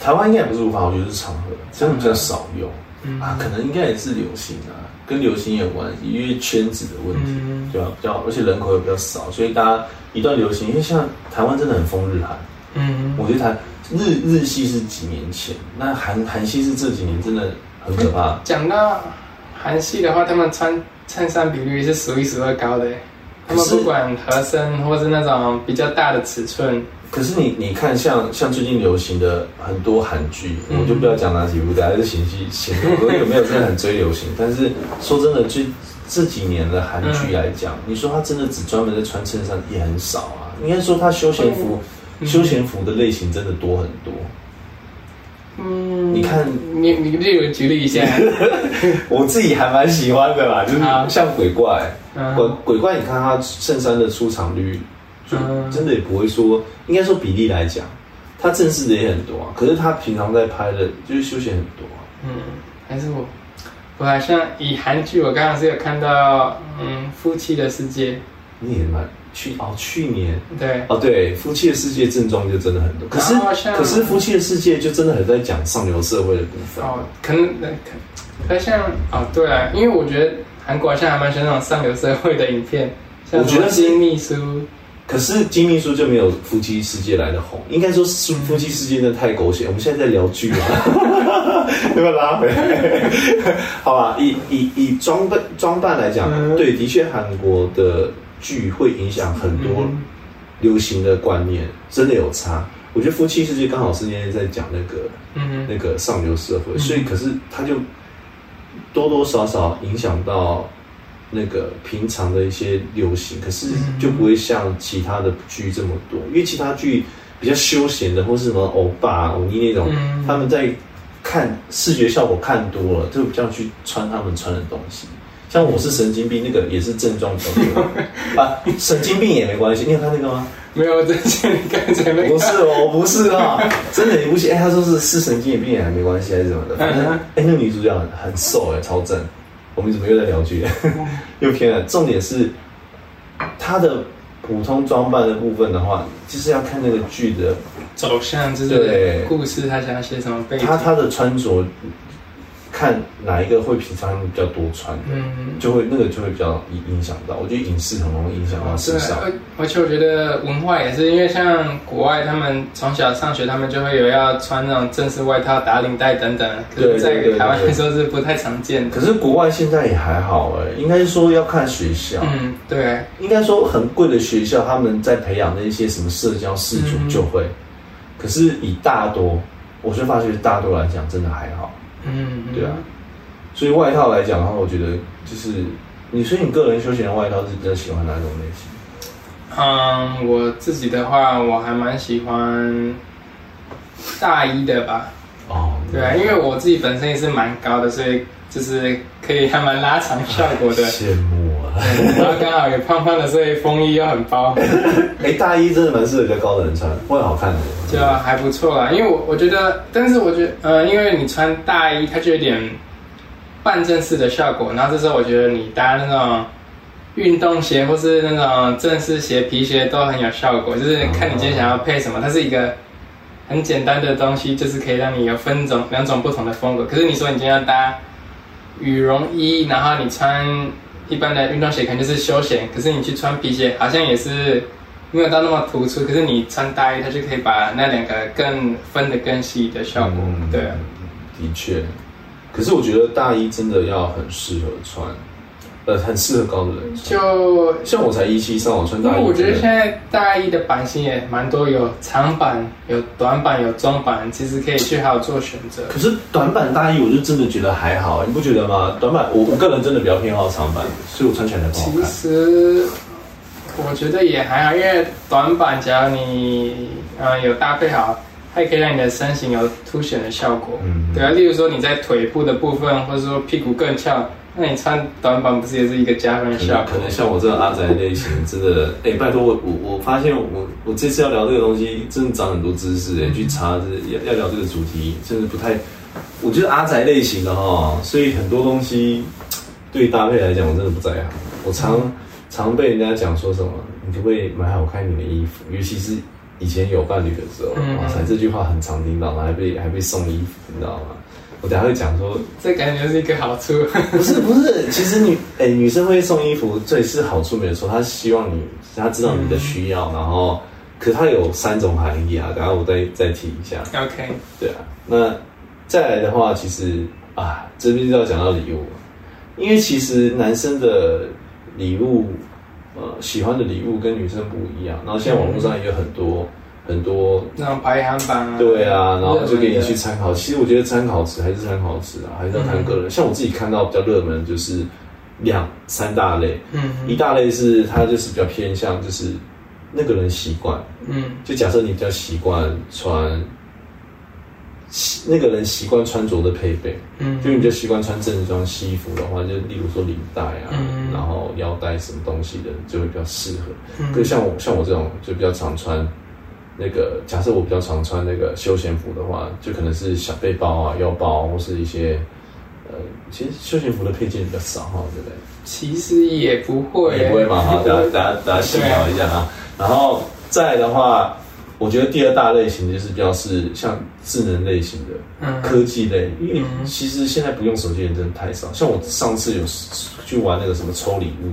台湾应该也不是无法，我觉得是场合，真的比较少用、嗯啊，可能应该也是流行啊，跟流行有关系，因为圈子的问题，嗯对吧、比较而且人口也比较少，所以大家一段流行，因为像台湾真的很风日韩，嗯，我觉得台日日系是几年前，那韩韩系是这几年真的很可怕。讲到韩系的话，他们穿衬衫比率是数一数二高的。他们不管合身或是那种比较大的尺寸，可是你你看像像最近流行的很多韩剧，嗯我就不要讲哪几部，大家是嫌弃嫌我有没有真的很追流行？但是说真的，这这几年的韩剧来讲，你说他真的只专门在穿衬衫也很少啊。应该说他休闲服、嗯休闲服的类型真的多很多。嗯，你看。你你例如举例一下，我自己还蛮喜欢的啦，就是像鬼怪，嗯。鬼鬼怪，你看他衬衫的出场率，就嗯。真的也不会说，应该说比例来讲，他正式的也很多啊，可是他平常在拍的就是休闲很多啊。嗯，还是我，我好像以韩剧，我刚刚是有看到，嗯，《夫妻的世界。你也蛮去哦，去年》对，哦，对，《夫妻的世界》正装就真的很多，可是可是《夫妻的世界》就真的很在讲上流社会的部分。哦，可能可可像哦，对啊，因为我觉得韩国好像还蛮喜欢那种上流社会的影片，像我觉得是金秘书，可是金秘书就没有《夫妻世界》来的红，应该说是《夫妻世界》真的太狗血。我们现在在聊剧嘛，要不要拉回来？好吧，以以以装扮装扮来讲，嗯对，的确韩国的剧会影响很多嗯流行的观念，真的有差。我觉得《夫妻世界》刚好是那天在讲那个嗯那个上流社会，嗯所以可是他就多多少少影响到那个平常的一些流行，可是嗯就不会像其他的剧这么多，因为其他剧比较休闲的，或是什么欧巴、欧尼那种，嗯。他们在看视觉效果看多了，就比较去穿他们穿的东西。像我是神经病，那个也是症状比较多 啊，神经病也没关系。你有看那个吗？没有，之前你刚才那个不是哦，我不是啊，真的你不信？哎，他说是是神经病也还没关系，还是什么的。反正嗯哎，那个女主角很很瘦哎，超正。我们怎么又在聊剧？又偏了。重点是她的普通装扮的部分的话，就是要看那个剧的走向，就对是故事，他想要写什么背景，她她的穿着，看哪一个会平常比较多穿的，嗯。就会那个就会比较影影响到。我觉得影视很容易影响到时对，尚。而而且我觉得文化也是，因为像国外，他们从小上学，他们就会有要穿那种正式外套、打领带等等，可是，在对对对对台湾来说是不太常见的。可是国外现在也还好哎，应该说要看学校。嗯，对，应该说很贵的学校，他们在培养的一些什么社交视主嗯就会，可是以大多，我就发觉大多来讲真的还好，嗯，对啊。所以外套来讲的话，我觉得就是你，所以你个人休闲的外套是比较喜欢哪种类型？嗯，我自己的话，我还蛮喜欢大衣的吧。哦，对啊，因为我自己本身也是蛮高的，所以就是可以还蛮拉长效果的。羡慕啊！然后刚好也胖胖的，所以风衣又很包。哎，大衣真的蛮适合比较高的人穿，会好看的。就还不错啦，因为我我觉得，但是我觉得，呃，因为你穿大衣，它就有点半正式的效果，然后这时候我觉得你搭那种运动鞋或是那种正式鞋、皮鞋都很有效果，就是看你今天想要配什么，它是一个很简单的东西，就是可以让你有分种两种不同的风格。可是你说你今天要搭羽绒衣，然后你穿一般的运动鞋，可能就是休闲，可是你去穿皮鞋，好像也是。没有到那么突出，可是你穿大衣，它就可以把那两个更分得更细的效果。嗯对啊，的确。可是我觉得大衣真的要很适合穿，呃，很适合高的人穿。就像我才一七三，我穿大衣。因为我觉得现在大衣的版型也蛮多，有长版、有短版、有中版，其实可以去好好做选择。可是短版大衣，我就真的觉得还好，你不觉得吗？短版，我我个人真的比较偏好长版，所以我穿起来才不好其。实我觉得也还好，因为短版，只要你呃有搭配好，它也可以让你的身形有凸显的效果。嗯对啊，例如说你在腿部的部分，或者说屁股更翘，那你穿短版不是也是一个加分项？可能像我这种阿宅类型，真的，哎，拜托我我我发现我我这次要聊这个东西，真的长很多知识哎，去查这要要聊这个主题，真的不太，我觉得阿宅类型的哈，所以很多东西对搭配来讲，我真的不在行。我常常被人家讲说什么，你可不可以买好看一点的衣服？尤其是以前有伴侣的时候，哇塞，这句话很常听到，还被还被送衣服，你知道吗？我等下会讲说，这感觉是一个好处。不是不是，其实女哎女生会送衣服，这也是好处没有错。她希望你，她知道你的需要，然后，可它有三种含义啊。等下我再再提一下。OK。对啊，那再来的话，其实啊，这边就要讲到礼物，因为其实男生的礼物，呃，喜欢的礼物跟女生不一样。然后现在网络上也有很多。很多那种排行榜啊，对啊，然后就给你去参考。其实我觉得参考值还是参考值啊，还是要看个人。像我自己看到比较热门就是两三大类，嗯，一大类是它就是比较偏向就是那个人习惯，嗯，就假设你比较习惯穿，那个人习惯穿着的配备，嗯，就你就习惯穿正装西服的话，就例如说领带啊，然后腰带什么东西的就会比较适合。嗯。可是像我像我这种就比较常穿。那个假设我比较常穿那个休闲服的话，就可能是小背包啊、腰包，或是一些呃，其实休闲服的配件比较少哈，对不对？其实也不会，也不会嘛哈，大家大家大家细聊一下啊。然后再的话，我觉得第二大类型就是比较是像智能类型的科技类，因为其实现在不用手机的人真的太少。像我上次有去玩那个什么抽礼物。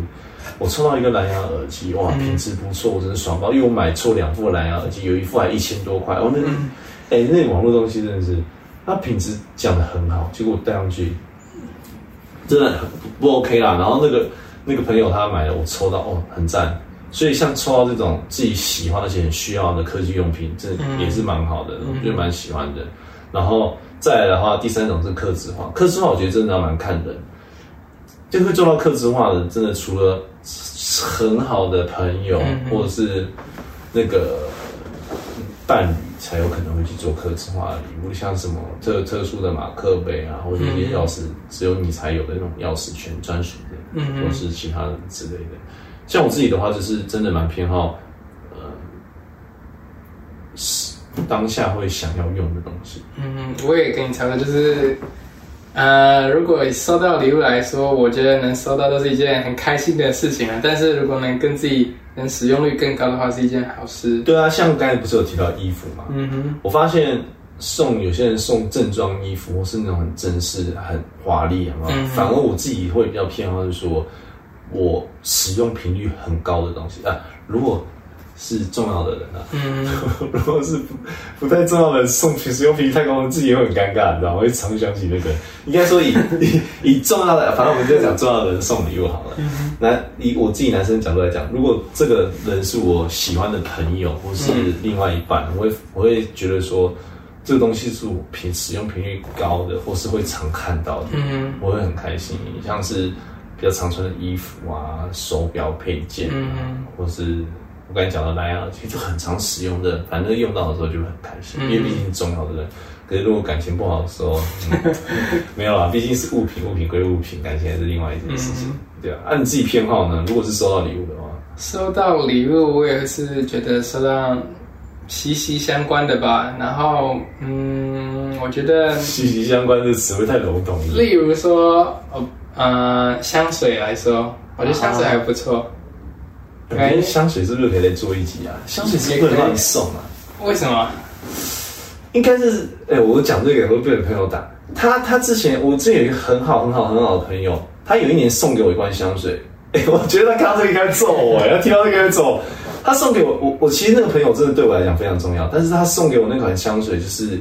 我抽到一个蓝牙耳机，哇，品质不错，我真是爽爆！因为我买错两副蓝牙耳机，有一副还一千多块，哦，那，哎，那网络东西真的是，它品质讲的很好，结果我戴上去，真的很不 OK 啦。然后那个那个朋友他买了，我抽到，哦，很赞。所以像抽到这种自己喜欢而且很需要的科技用品，这也是蛮好的，我觉得蛮喜欢的。然后再来的话，第三种是刻字化，刻字化我觉得真的蛮看人。就会做到刻字化的，真的除了很好的朋友或者是那个伴侣，才有可能会去做客制化的礼物，像什么特特殊的马克杯啊，或者一些钥匙只有你才有的那种钥匙圈专属的，或是其他的之类的。像我自己的话，就是真的蛮偏好，呃，是当下会想要用的东西。嗯，我也跟你差不多，就是。呃，如果收到礼物来说，我觉得能收到都是一件很开心的事情啊。但是如果能跟自己能使用率更高的话，是一件好事。对啊，像刚才不是有提到衣服嘛？嗯哼，我发现送有些人送正装衣服，或是那种很正式、很华丽，啊，反而我自己会比较偏好是说，我使用频率很高的东西啊。如果是重要的人啊，嗯，如果是不不太重要的人送品使用频率太高，自己也会很尴尬，你知道吗？会常想起那个。应该说以 以以重要的，反正我们就讲重要的人送礼物好了。那以我自己男生角度来讲，如果这个人是我喜欢的朋友或是另外一半，我会我会觉得说这个东西是我频使用频率高的，或是会常看到的，嗯，我会很开心。像是比较常穿的衣服啊、手表配件，嗯，或是。我刚才讲到蓝牙耳机就很常使用的，反正用到的时候就很开心，因为毕竟重要的人。可是如果感情不好的时候，没有啊，毕竟是物品，物品归物品，感情还是另外一件事情，对啊。按你自己偏好呢？如果是收到礼物的话，收到礼物我也是觉得收到息息相关的吧。然后，嗯，我觉得息息相关的词汇太笼统。例如说，呃，香水来说，我觉得香水还不错。哎，香水是不是可以再做一集啊？香水是不能乱送啊？为什么？应该是哎，我讲这个会被朋友打。他他之前我之前有一个很好很好很好的朋友，他有一年送给我一罐香水。哎，我觉得他看到这个应该揍我，要听到这个揍。他送给我，我我其实那个朋友真的对我来讲非常重要，但是他送给我那款香水就是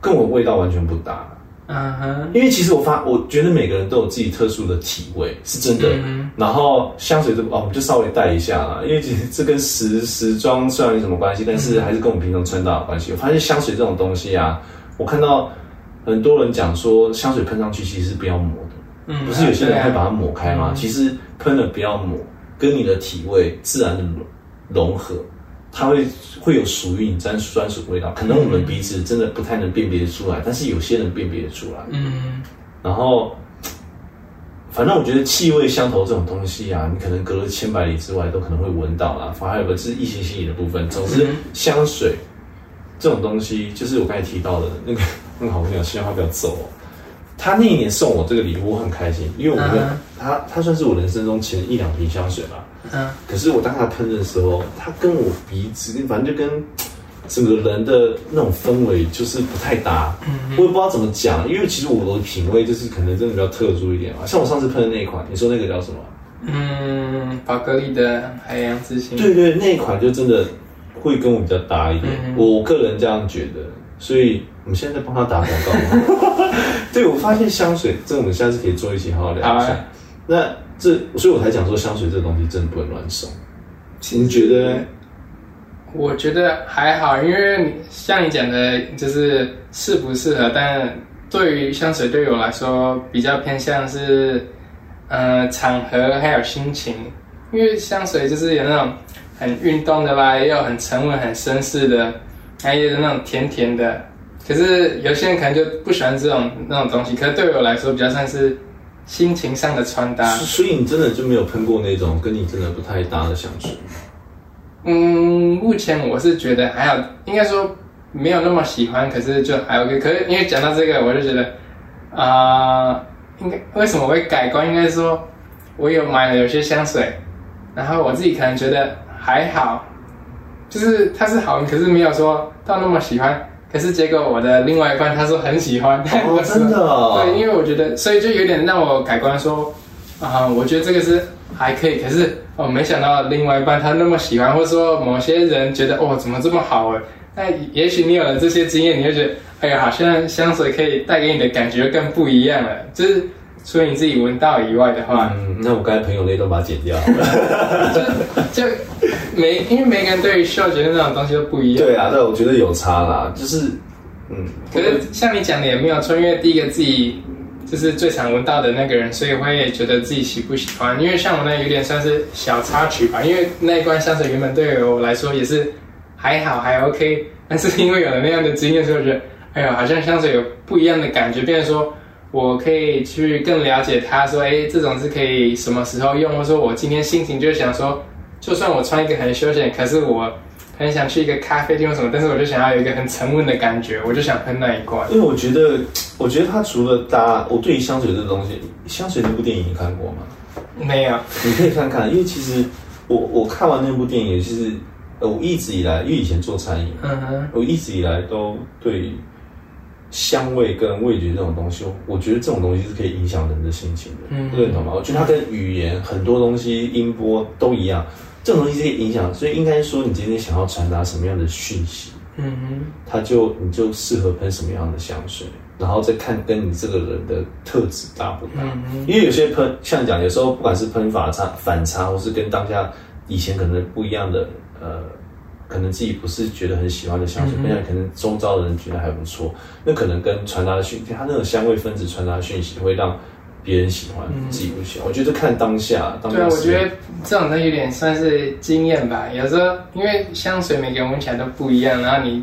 跟我味道完全不搭。嗯哼，因为其实我发，我觉得每个人都有自己特殊的体味，是真的。然后香水这哦，我们就稍微带一下啦，因为其实这跟时时装虽然没什么关系，但是还是跟我们平常穿搭有关系。我发现香水这种东西啊，我看到很多人讲说香水喷上去其实是不要抹的，嗯，不是有些人会把它抹开吗？其实喷了不要抹，跟你的体味自然的融合。它会会有属于你专专属味道，可能我们鼻子真的不太能辨别出来，但是有些人辨别出来。嗯，然后反正我觉得气味相投这种东西啊，你可能隔了千百里之外都可能会闻到啦。反而有个是异性吸引的部分。总之，香水这种东西，就是我刚才提到的那个那个好朋友，希望他不要走、哦。他那一年送我这个礼物，我很开心，因为我觉得嗯他他算是我人生中前一两瓶香水吧。嗯可是我当他喷的时候，他跟我鼻子，反正就跟整个人的那种氛围就是不太搭。我也不知道怎么讲，因为其实我的品味就是可能真的比较特殊一点嘛。像我上次喷的那一款，你说那个叫什么？嗯，宝格丽的海洋之心。对对，那一款就真的会跟我比较搭一点。嗯我个人这样觉得，所以我们现在在帮他打广告吗。对，我发现香水，这我们下次可以做一起好好聊一下。啊那这，所以我才讲说香水这东西真的不能乱送。你觉得？我觉得还好，因为像你讲的，就是适不适合，但对于香水对于我来说，比较偏向是，呃，场合还有心情，因为香水就是有那种很运动的啦，也有很沉稳、很绅士的，还有那种甜甜的。可是有些人可能就不喜欢这种那种东西，可是对我来说，比较像是心情上的穿搭。所以你真的就没有喷过那种跟你真的不太搭的香水？嗯，目前我是觉得还好，应该说没有那么喜欢，可是就还 OK。可是因为讲到这个，我就觉得啊、应该为什么会改观？应该说我有买了有些香水，然后我自己可能觉得还好，就是它是好，可是没有说到那么喜欢。可是结果我的另外一半他说很喜欢，哦，真的哦。对，因为我觉得，所以就有点让我改观说，啊、我觉得这个是还可以，可是哦，没想到另外一半他那么喜欢，或者说某些人觉得哦，怎么这么好哎？那也许你有了这些经验，你就觉得，哎呀，好像香水可以带给你的感觉更不一样了。就是除了你自己闻到以外的话，嗯，那我刚才朋友那段把它剪掉。就就每因为每个人对于嗅觉的那种东西都不一样。对啊，对，我觉得有差啦，就是嗯，可是像你讲的也没有错，因为第一个自己就是最常闻到的那个人，所以会觉得自己喜不喜欢。因为像我那有点算是小插曲吧，因为那一罐香水原本对于我来说也是还好还 OK，但是因为有了那样的经验，所以我觉得，哎呦，好像香水有不一样的感觉，变成说我可以去更了解它，说，哎，这种是可以什么时候用，或者说我今天心情就想说，就算我穿一个很休闲，可是我很想去一个咖啡厅或什么，但是我就想要有一个很沉稳的感觉，我就想喷那一罐。因为我觉得，我觉得它除了搭，我对于香水这个东西，香水那部电影你看过吗？没有，你可以看看，因为其实我我看完那部电影，其实呃，我一直以来，因为以前做餐饮，嗯哼，我一直以来都对香味跟味觉这种东西，我觉得这种东西是可以影响人的心情的，嗯认同吗？我觉得它跟语言很多东西音波都一样，这种东西是影响，所以应该说你今天想要传达什么样的讯息，嗯哼，它就你就适合喷什么样的香水，然后再看跟你这个人的特质搭不搭。嗯，因为有些喷，像你讲，有时候不管是喷法差、反差，或是跟当下以前可能不一样的，呃，可能自己不是觉得很喜欢的香水，嗯哼。喷起来可能周遭的人觉得还不错，那可能跟传达的讯，它那种香味分子传达的讯息会让别人喜欢，自己不喜欢。我觉得看当下，当下对啊，我觉得这种东西有点算是经验吧。有时候因为香水每个人闻起来都不一样，然后你，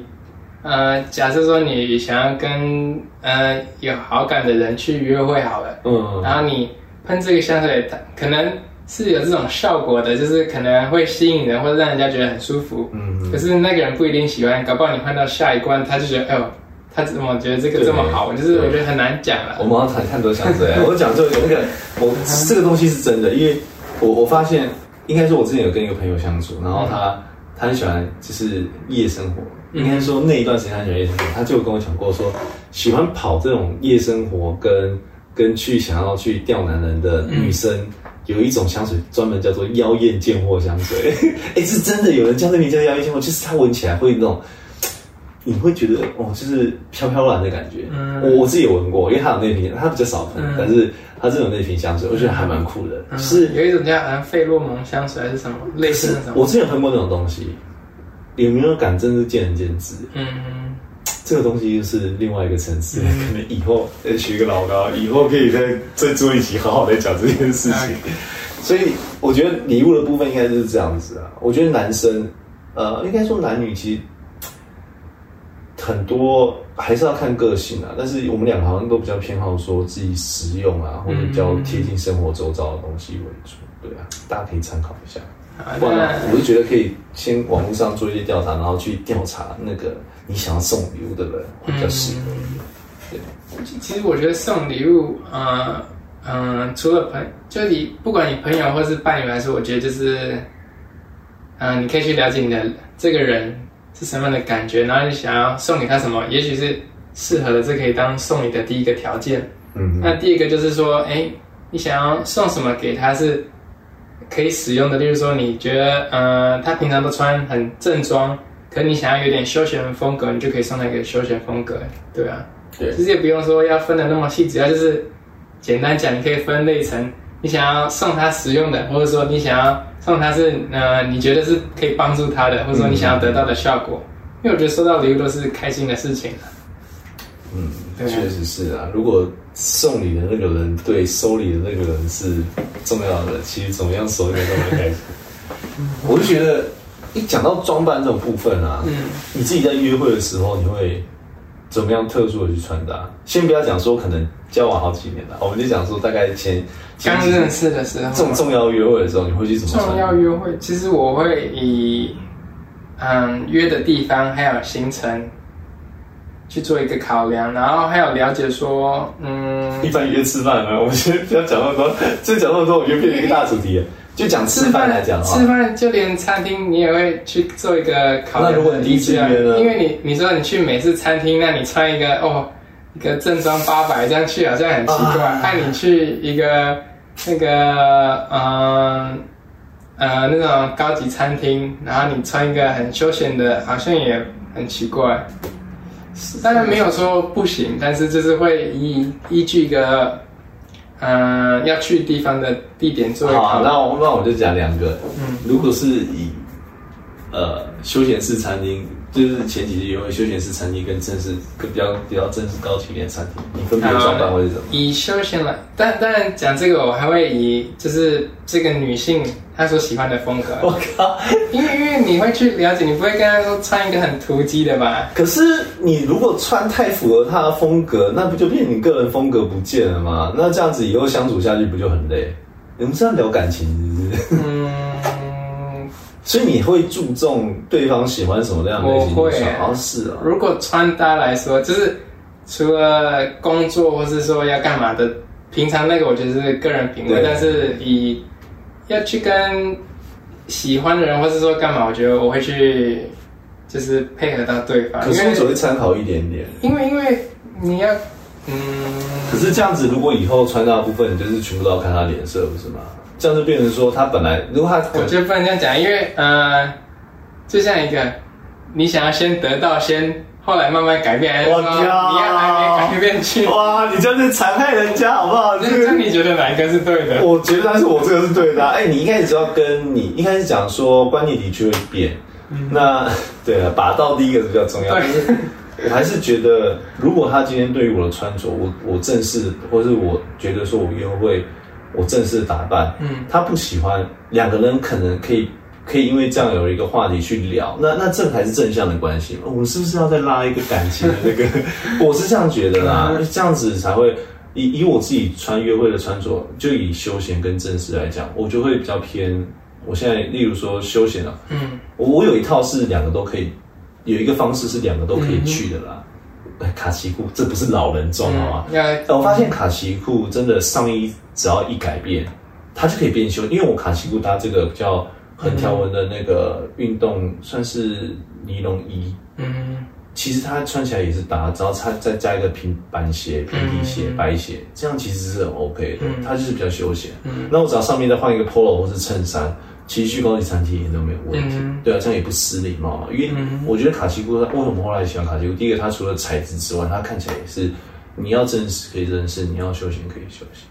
呃，假设说你想要跟呃有好感的人去约会好了，嗯，然后你喷这个香水，它可能是有这种效果的，就是可能会吸引人或者让人家觉得很舒服。嗯可是那个人不一定喜欢，搞不好你换到下一关，他就觉得，哎呦，他怎么觉得这个这么好？就是我觉得很难讲了。我们要谈看多香水啊。我讲就有那个，我这个东西是真的，因为我我发现，应该说我之前有跟一个朋友相处，然后他、他很喜欢就是夜生活，嗯应该说那一段时间他喜欢夜生活，他就有跟我讲过说，喜欢跑这种夜生活跟跟去想要去钓男人的女生。有一种香水专门叫做妖艳贱货香水，哎、是真的有人叫这名叫妖艳贱货，就是它闻起来会那种，你会觉得哦，就是飘飘然的感觉。嗯我我自己有闻过，因为它有那瓶，它比较少喷，嗯但是它这种那瓶香水，我觉得还蛮酷的。嗯就是有一种叫好像费洛蒙香水还是什么类似那种。我之前有喷过那种东西，有没有感真是见仁见智。嗯，这个东西就是另外一个层次，可能以后再学个老高，以后可以再再做一集好好的讲这件事情。所以我觉得礼物的部分应该就是这样子啊。我觉得男生，呃，应该说男女其实很多还是要看个性啊，但是我们两个好像都比较偏好说自己实用啊，或者比较贴近生活周遭的东西为主。对啊，大家可以参考一下。好不然那我是觉得可以先网络上做一些调查，然后去调查那个你想要送礼物的人会比较适合一点。其实我觉得送礼物，呃，嗯、除了朋，就你不管你朋友或是伴侣来说，我觉得就是，嗯、你可以去了解你的这个人是什么样的感觉，然后你想要送给他什么，也许是适合的，这可以当送礼的第一个条件。嗯那第一个就是说，哎，你想要送什么给他是可以使用的，例如说你觉得，呃，他平常都穿很正装，可你想要有点休闲风格，你就可以送他一个休闲风格，对啊。对其实也不用说要分的那么细，只要就是简单讲，你可以分类成你想要送他实用的，或者说你想要送他是呃你觉得是可以帮助他的，或者说你想要得到的效果。因为我觉得收到礼物都是开心的事情啊嗯，确实是啊。如果送礼的那个人对收礼的那个人是重要的，其实怎么样收应该都会开心。我就觉得一讲到装扮这种部分啊，嗯，你自己在约会的时候，你会怎么样特殊的去穿搭？先不要讲说可能交往好几年了，我们就讲说大概前刚认识的时候，重重要约会的时候，你会去怎么穿？重要约会，其实我会以嗯约的地方还有行程去做一个考量，然后还有了解说，嗯，一般约吃饭呢，我们先不要讲那么多，这讲那么多，我觉得变成一个大主题了。就讲吃饭来讲吃，饭就连餐厅你也会去做一个考量。那如果你第一次啊约呢因为你你说你去美式餐厅，那你穿一个哦一个正装八百这样去好像很奇怪。啊、你去一个那个嗯呃那种高级餐厅，然后你穿一个很休闲的，好像也很奇怪。当然没有说不行，但是就是会依依据一个嗯、要去地方的地点做一个好啊，考量。那我那我就讲两个。嗯如果是以呃休闲式餐厅，就是前几日约会休闲式餐厅跟正式跟比较比较正式高级一点的餐厅，你分别的装扮会是什么？以休闲来，但当然讲这个，我还会以就是这个女性她所喜欢的风格，我靠！因为因为你会去了解，你不会跟她说穿一个很突击的吧？可是你如果穿太符合她的风格，那不就变你个人风格不见了吗？那这样子以后相处下去不就很累？你们这样聊感情是不是？嗯，所以你会注重对方喜欢什么样的类型我会的穿？好像是啊。如果穿搭来说，就是除了工作或是说要干嘛的，平常那个我觉得是个人品味，但是以要去跟喜欢的人或是说干嘛，我觉得我会去就是配合到对方，可是我只会参考一点点。因为因为你要，嗯，可是这样子，如果以后穿搭的部分，你就是全部都要看他脸色，不是吗？这样就变成说，他本来如果他我觉得不能这样讲，因为呃，就像一个你想要先得到，先后来慢慢改变，还是说我靠你要还没改变去？哇，你这样是残害人家，好不好？那 那你觉得哪一个是对的？我觉得，但是我这个是对的、啊。哎、你一开始就要跟你一开始讲说观念的确会变，那 对了，把到第一个是比较重要。对但是我还是觉得，如果他今天对于我的穿着，我我正式，或是我觉得说我约会，我正式打扮，嗯，他不喜欢，两个人可能可以可以因为这样有一个话题去聊，那那这才是正向的关系。我们是不是要再拉一个感情的那个？我是这样觉得啦，这样子才会。以以我自己穿约会的穿着，就以休闲跟正式来讲，我就会比较偏。我现在例如说休闲啊，嗯，我我有一套是两个都可以，有一个方式是两个都可以去的啦。哎卡其裤，这不是老人装好吗？嗯要呃我发现卡其裤真的上衣只要一改变，它就可以变修。因为我卡西裤搭这个比较横条纹的那个运动，算是尼龙衣，嗯其实它穿起来也是搭，只要它再加一个平板鞋、平底鞋、嗯白鞋，这样其实是很 OK 的。嗯它就是比较休闲。嗯那我只要上面再换一个 polo 或是衬衫，其实去高级餐厅也都没有问题。嗯对啊，这样也不失礼貌嘛。因为嗯我觉得卡其裤，为什么后来喜欢卡其裤？第一个，它除了材质之外，它看起来也是你要正式可以正式，你要休闲可以休闲。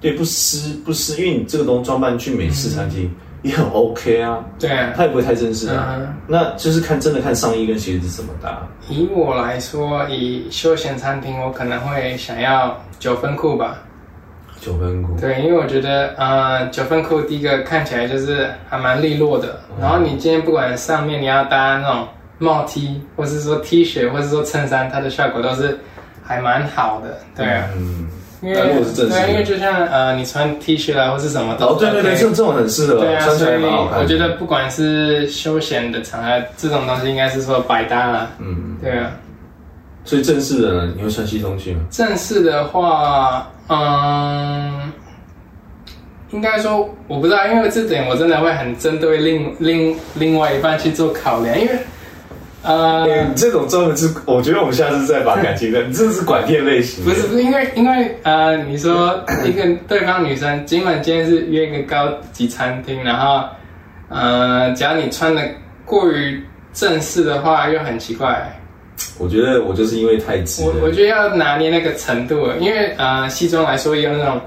对，不失不失，因为你这个东西装扮去美式餐厅也很 OK 啊，对啊。它也不会太正式啊。嗯那就是看真的看上衣跟鞋子怎么搭。以我来说，以休闲餐厅，我可能会想要九分裤吧。九分裤，对，因为我觉得，呃，九分裤第一个看起来就是还蛮利落的。然后你今天不管上面你要搭那种帽 T，或是说 T 恤，或是说衬衫，它的效果都是还蛮好的。对啊，嗯，因为那如果是正式的对，因为就像呃，你穿 T 恤啊，或是什么都哦，对对对这这种很适合，对啊，穿起所以来。我觉得不管是休闲的场合，这种东西应该是说百搭啦。嗯，对啊，所以正式的呢，你会穿西装去吗？正式的话，嗯，应该说我不知道，因为这点我真的会很针对另另另外一半去做考量，因为呃，嗯，这种专门是，我觉得我们下次再把感情的，你这是管店类型，不是不是，因为因为呃，你说一个对方女生，尽管今天是约一个高级餐厅，然后呃，只要你穿的过于正式的话，又很奇怪。我觉得我就是因为太直，我我觉得要拿捏那个程度，因为呃，西装来说也有那种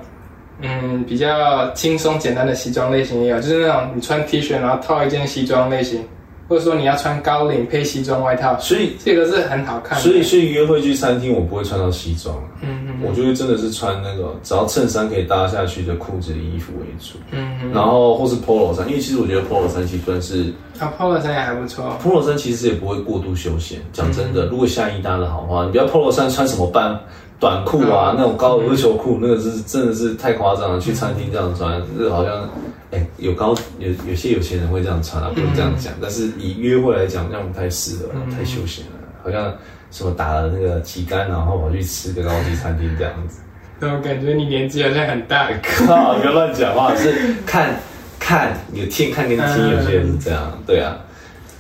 嗯比较轻松简单的西装类型，也有就是那种你穿 T 恤然后套一件西装类型，或者说你要穿高领配西装外套，所以这个是很好看的。所以所以约会去餐厅，我不会穿到西装，嗯嗯我就会真的是穿那个只要衬衫可以搭下去的裤子衣服为主，嗯嗯，然后或是 polo 衫，因为其实我觉得 polo 衫其实算是啊 polo 衫也还不错。polo 衫其实也不会过度休闲。讲真嗯。的，如果下衣搭的好话，你不要 polo 衫穿什么半短裤啊，嗯。那种高尔夫球裤，那个是真的是太夸张了。去餐厅这样穿，这个好像。哎，有高有有些有钱人会这样穿啊，不能这样讲。但是以约会来讲，这样不太适合，嗯太休闲了，好像什么打了那个旗杆，然后跑去吃个高级餐厅这样子。那我感觉你年纪好像很大。靠，不要乱讲话，是看看有听看跟听，有些人是这样，对啊。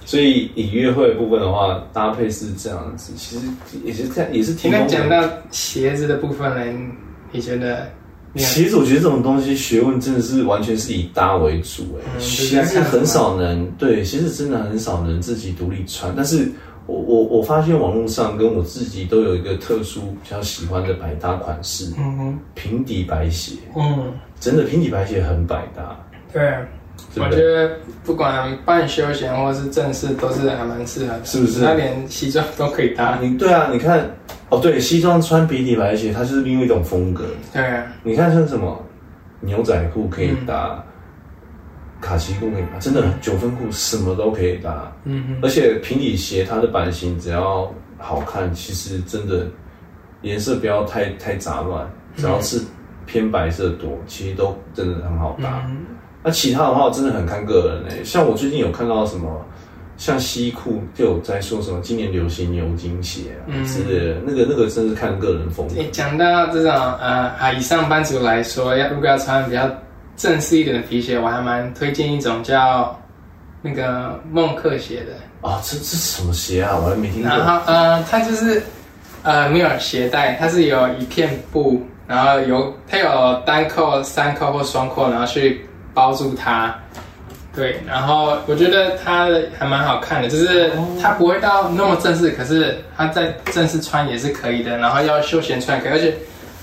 所以以约会的部分的话，搭配是这样子，其实也是这样，也是挺那。讲到鞋子的部分呢，你觉得你其实我觉得这种东西学问真的是完全是以搭为主，哎、嗯鞋子很少能对，鞋子真的很少能自己独立穿。但是我我我发现网络上跟我自己都有一个特殊比较喜欢的百搭款式，嗯哼。平底白鞋，嗯，真的平底白鞋很百搭，对？我觉得不管半休闲或是正式，都是还蛮适合的，是不是？那连西装都可以搭。你对啊，你看哦，对，西装穿平底白鞋，它就是另外一种风格。对啊，你看像什么牛仔裤可以搭，嗯卡其裤可以搭，真的九分裤什么都可以搭。嗯哼，而且平底鞋它的版型只要好看，其实真的颜色不要太太杂乱，只要是偏白色多，其实都真的很好搭。嗯那其他的话，我真的很看个人诶、像我最近有看到什么，像西裤就有在说什么今年流行牛津鞋啊、嗯之类的，那个那个真是看个人风格。诶讲到这种呃，啊，以上班族来说，要如果要穿比较正式一点的皮鞋，我还蛮推荐一种叫那个梦克鞋的。啊，这这是什么鞋啊？我还没听过。然后呃，它就是呃没有鞋带，它是有一片布，然后有它有单扣、三扣或双扣，然后去包住它。对，然后我觉得它还蛮好看的，就是它不会到那么正式，可是它在正式穿也是可以的，然后要休闲穿可以，而且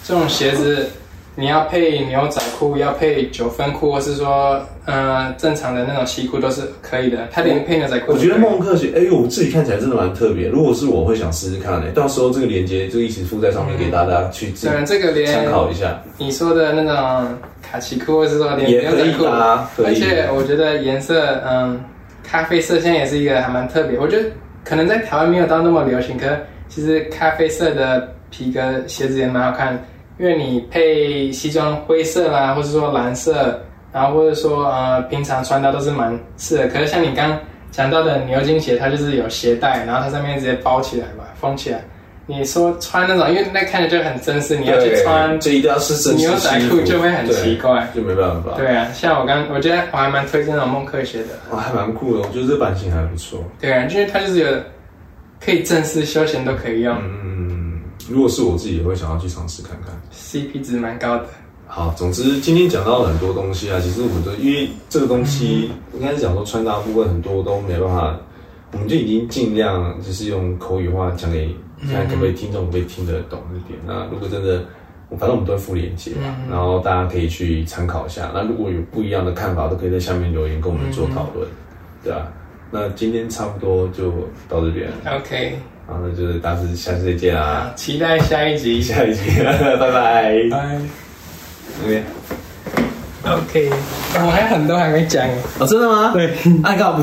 这种鞋子你要配牛仔裤，要配九分裤，或是说呃正常的那种西裤都是可以的，它连配牛仔裤。我觉得梦客鞋，哎呦，我自己看起来真的蛮特别。如果是我会想试试看诶、到时候这个链接就一起附在上面，给大家去自己对，这个连参考一下。你说的那种卡其裤，或者说连牛仔裤，搭，可以。而且我觉得颜色，嗯，咖啡色现在也是一个还蛮特别。我觉得可能在台湾没有到那么流行，可是其实咖啡色的皮革鞋子也蛮好看，因为你配西装灰色啦，或者说蓝色，然后或者说呃平常穿搭都是蛮适合。可是像你刚讲到的牛津鞋，它就是有鞋带，然后它上面直接包起来嘛，封起来。你说穿那种，因为那看着就很正式，你要去穿这一定要是正式牛仔裤就会很奇怪。就没办法。对啊，像我刚，我觉得我还蛮推荐那种梦客鞋的。哇，还蛮酷的，我觉得这版型还不错。对啊，就是它就是有可以正式休闲都可以用、嗯，如果是我自己，也会想要去尝试看看。c p 值蛮高的。好，总之今天讲到了很多东西啊，其实我们都因为这个东西，应该是讲说穿搭部分很多都没办法，我们就已经尽量就是用口语化讲给看可不可以听众可不可以听得懂一点。那如果真的，反正我们都会附链接嘛，然后大家可以去参考一下。那如果有不一样的看法，都可以在下面留言跟我们做讨论，对啊。那今天差不多就到这边，OK，好，那就是大致下次再见啦，好，期待下一集。下一集，拜拜。拜。OK，OK，我还有很多还没讲。哦，真的吗？对。爱告不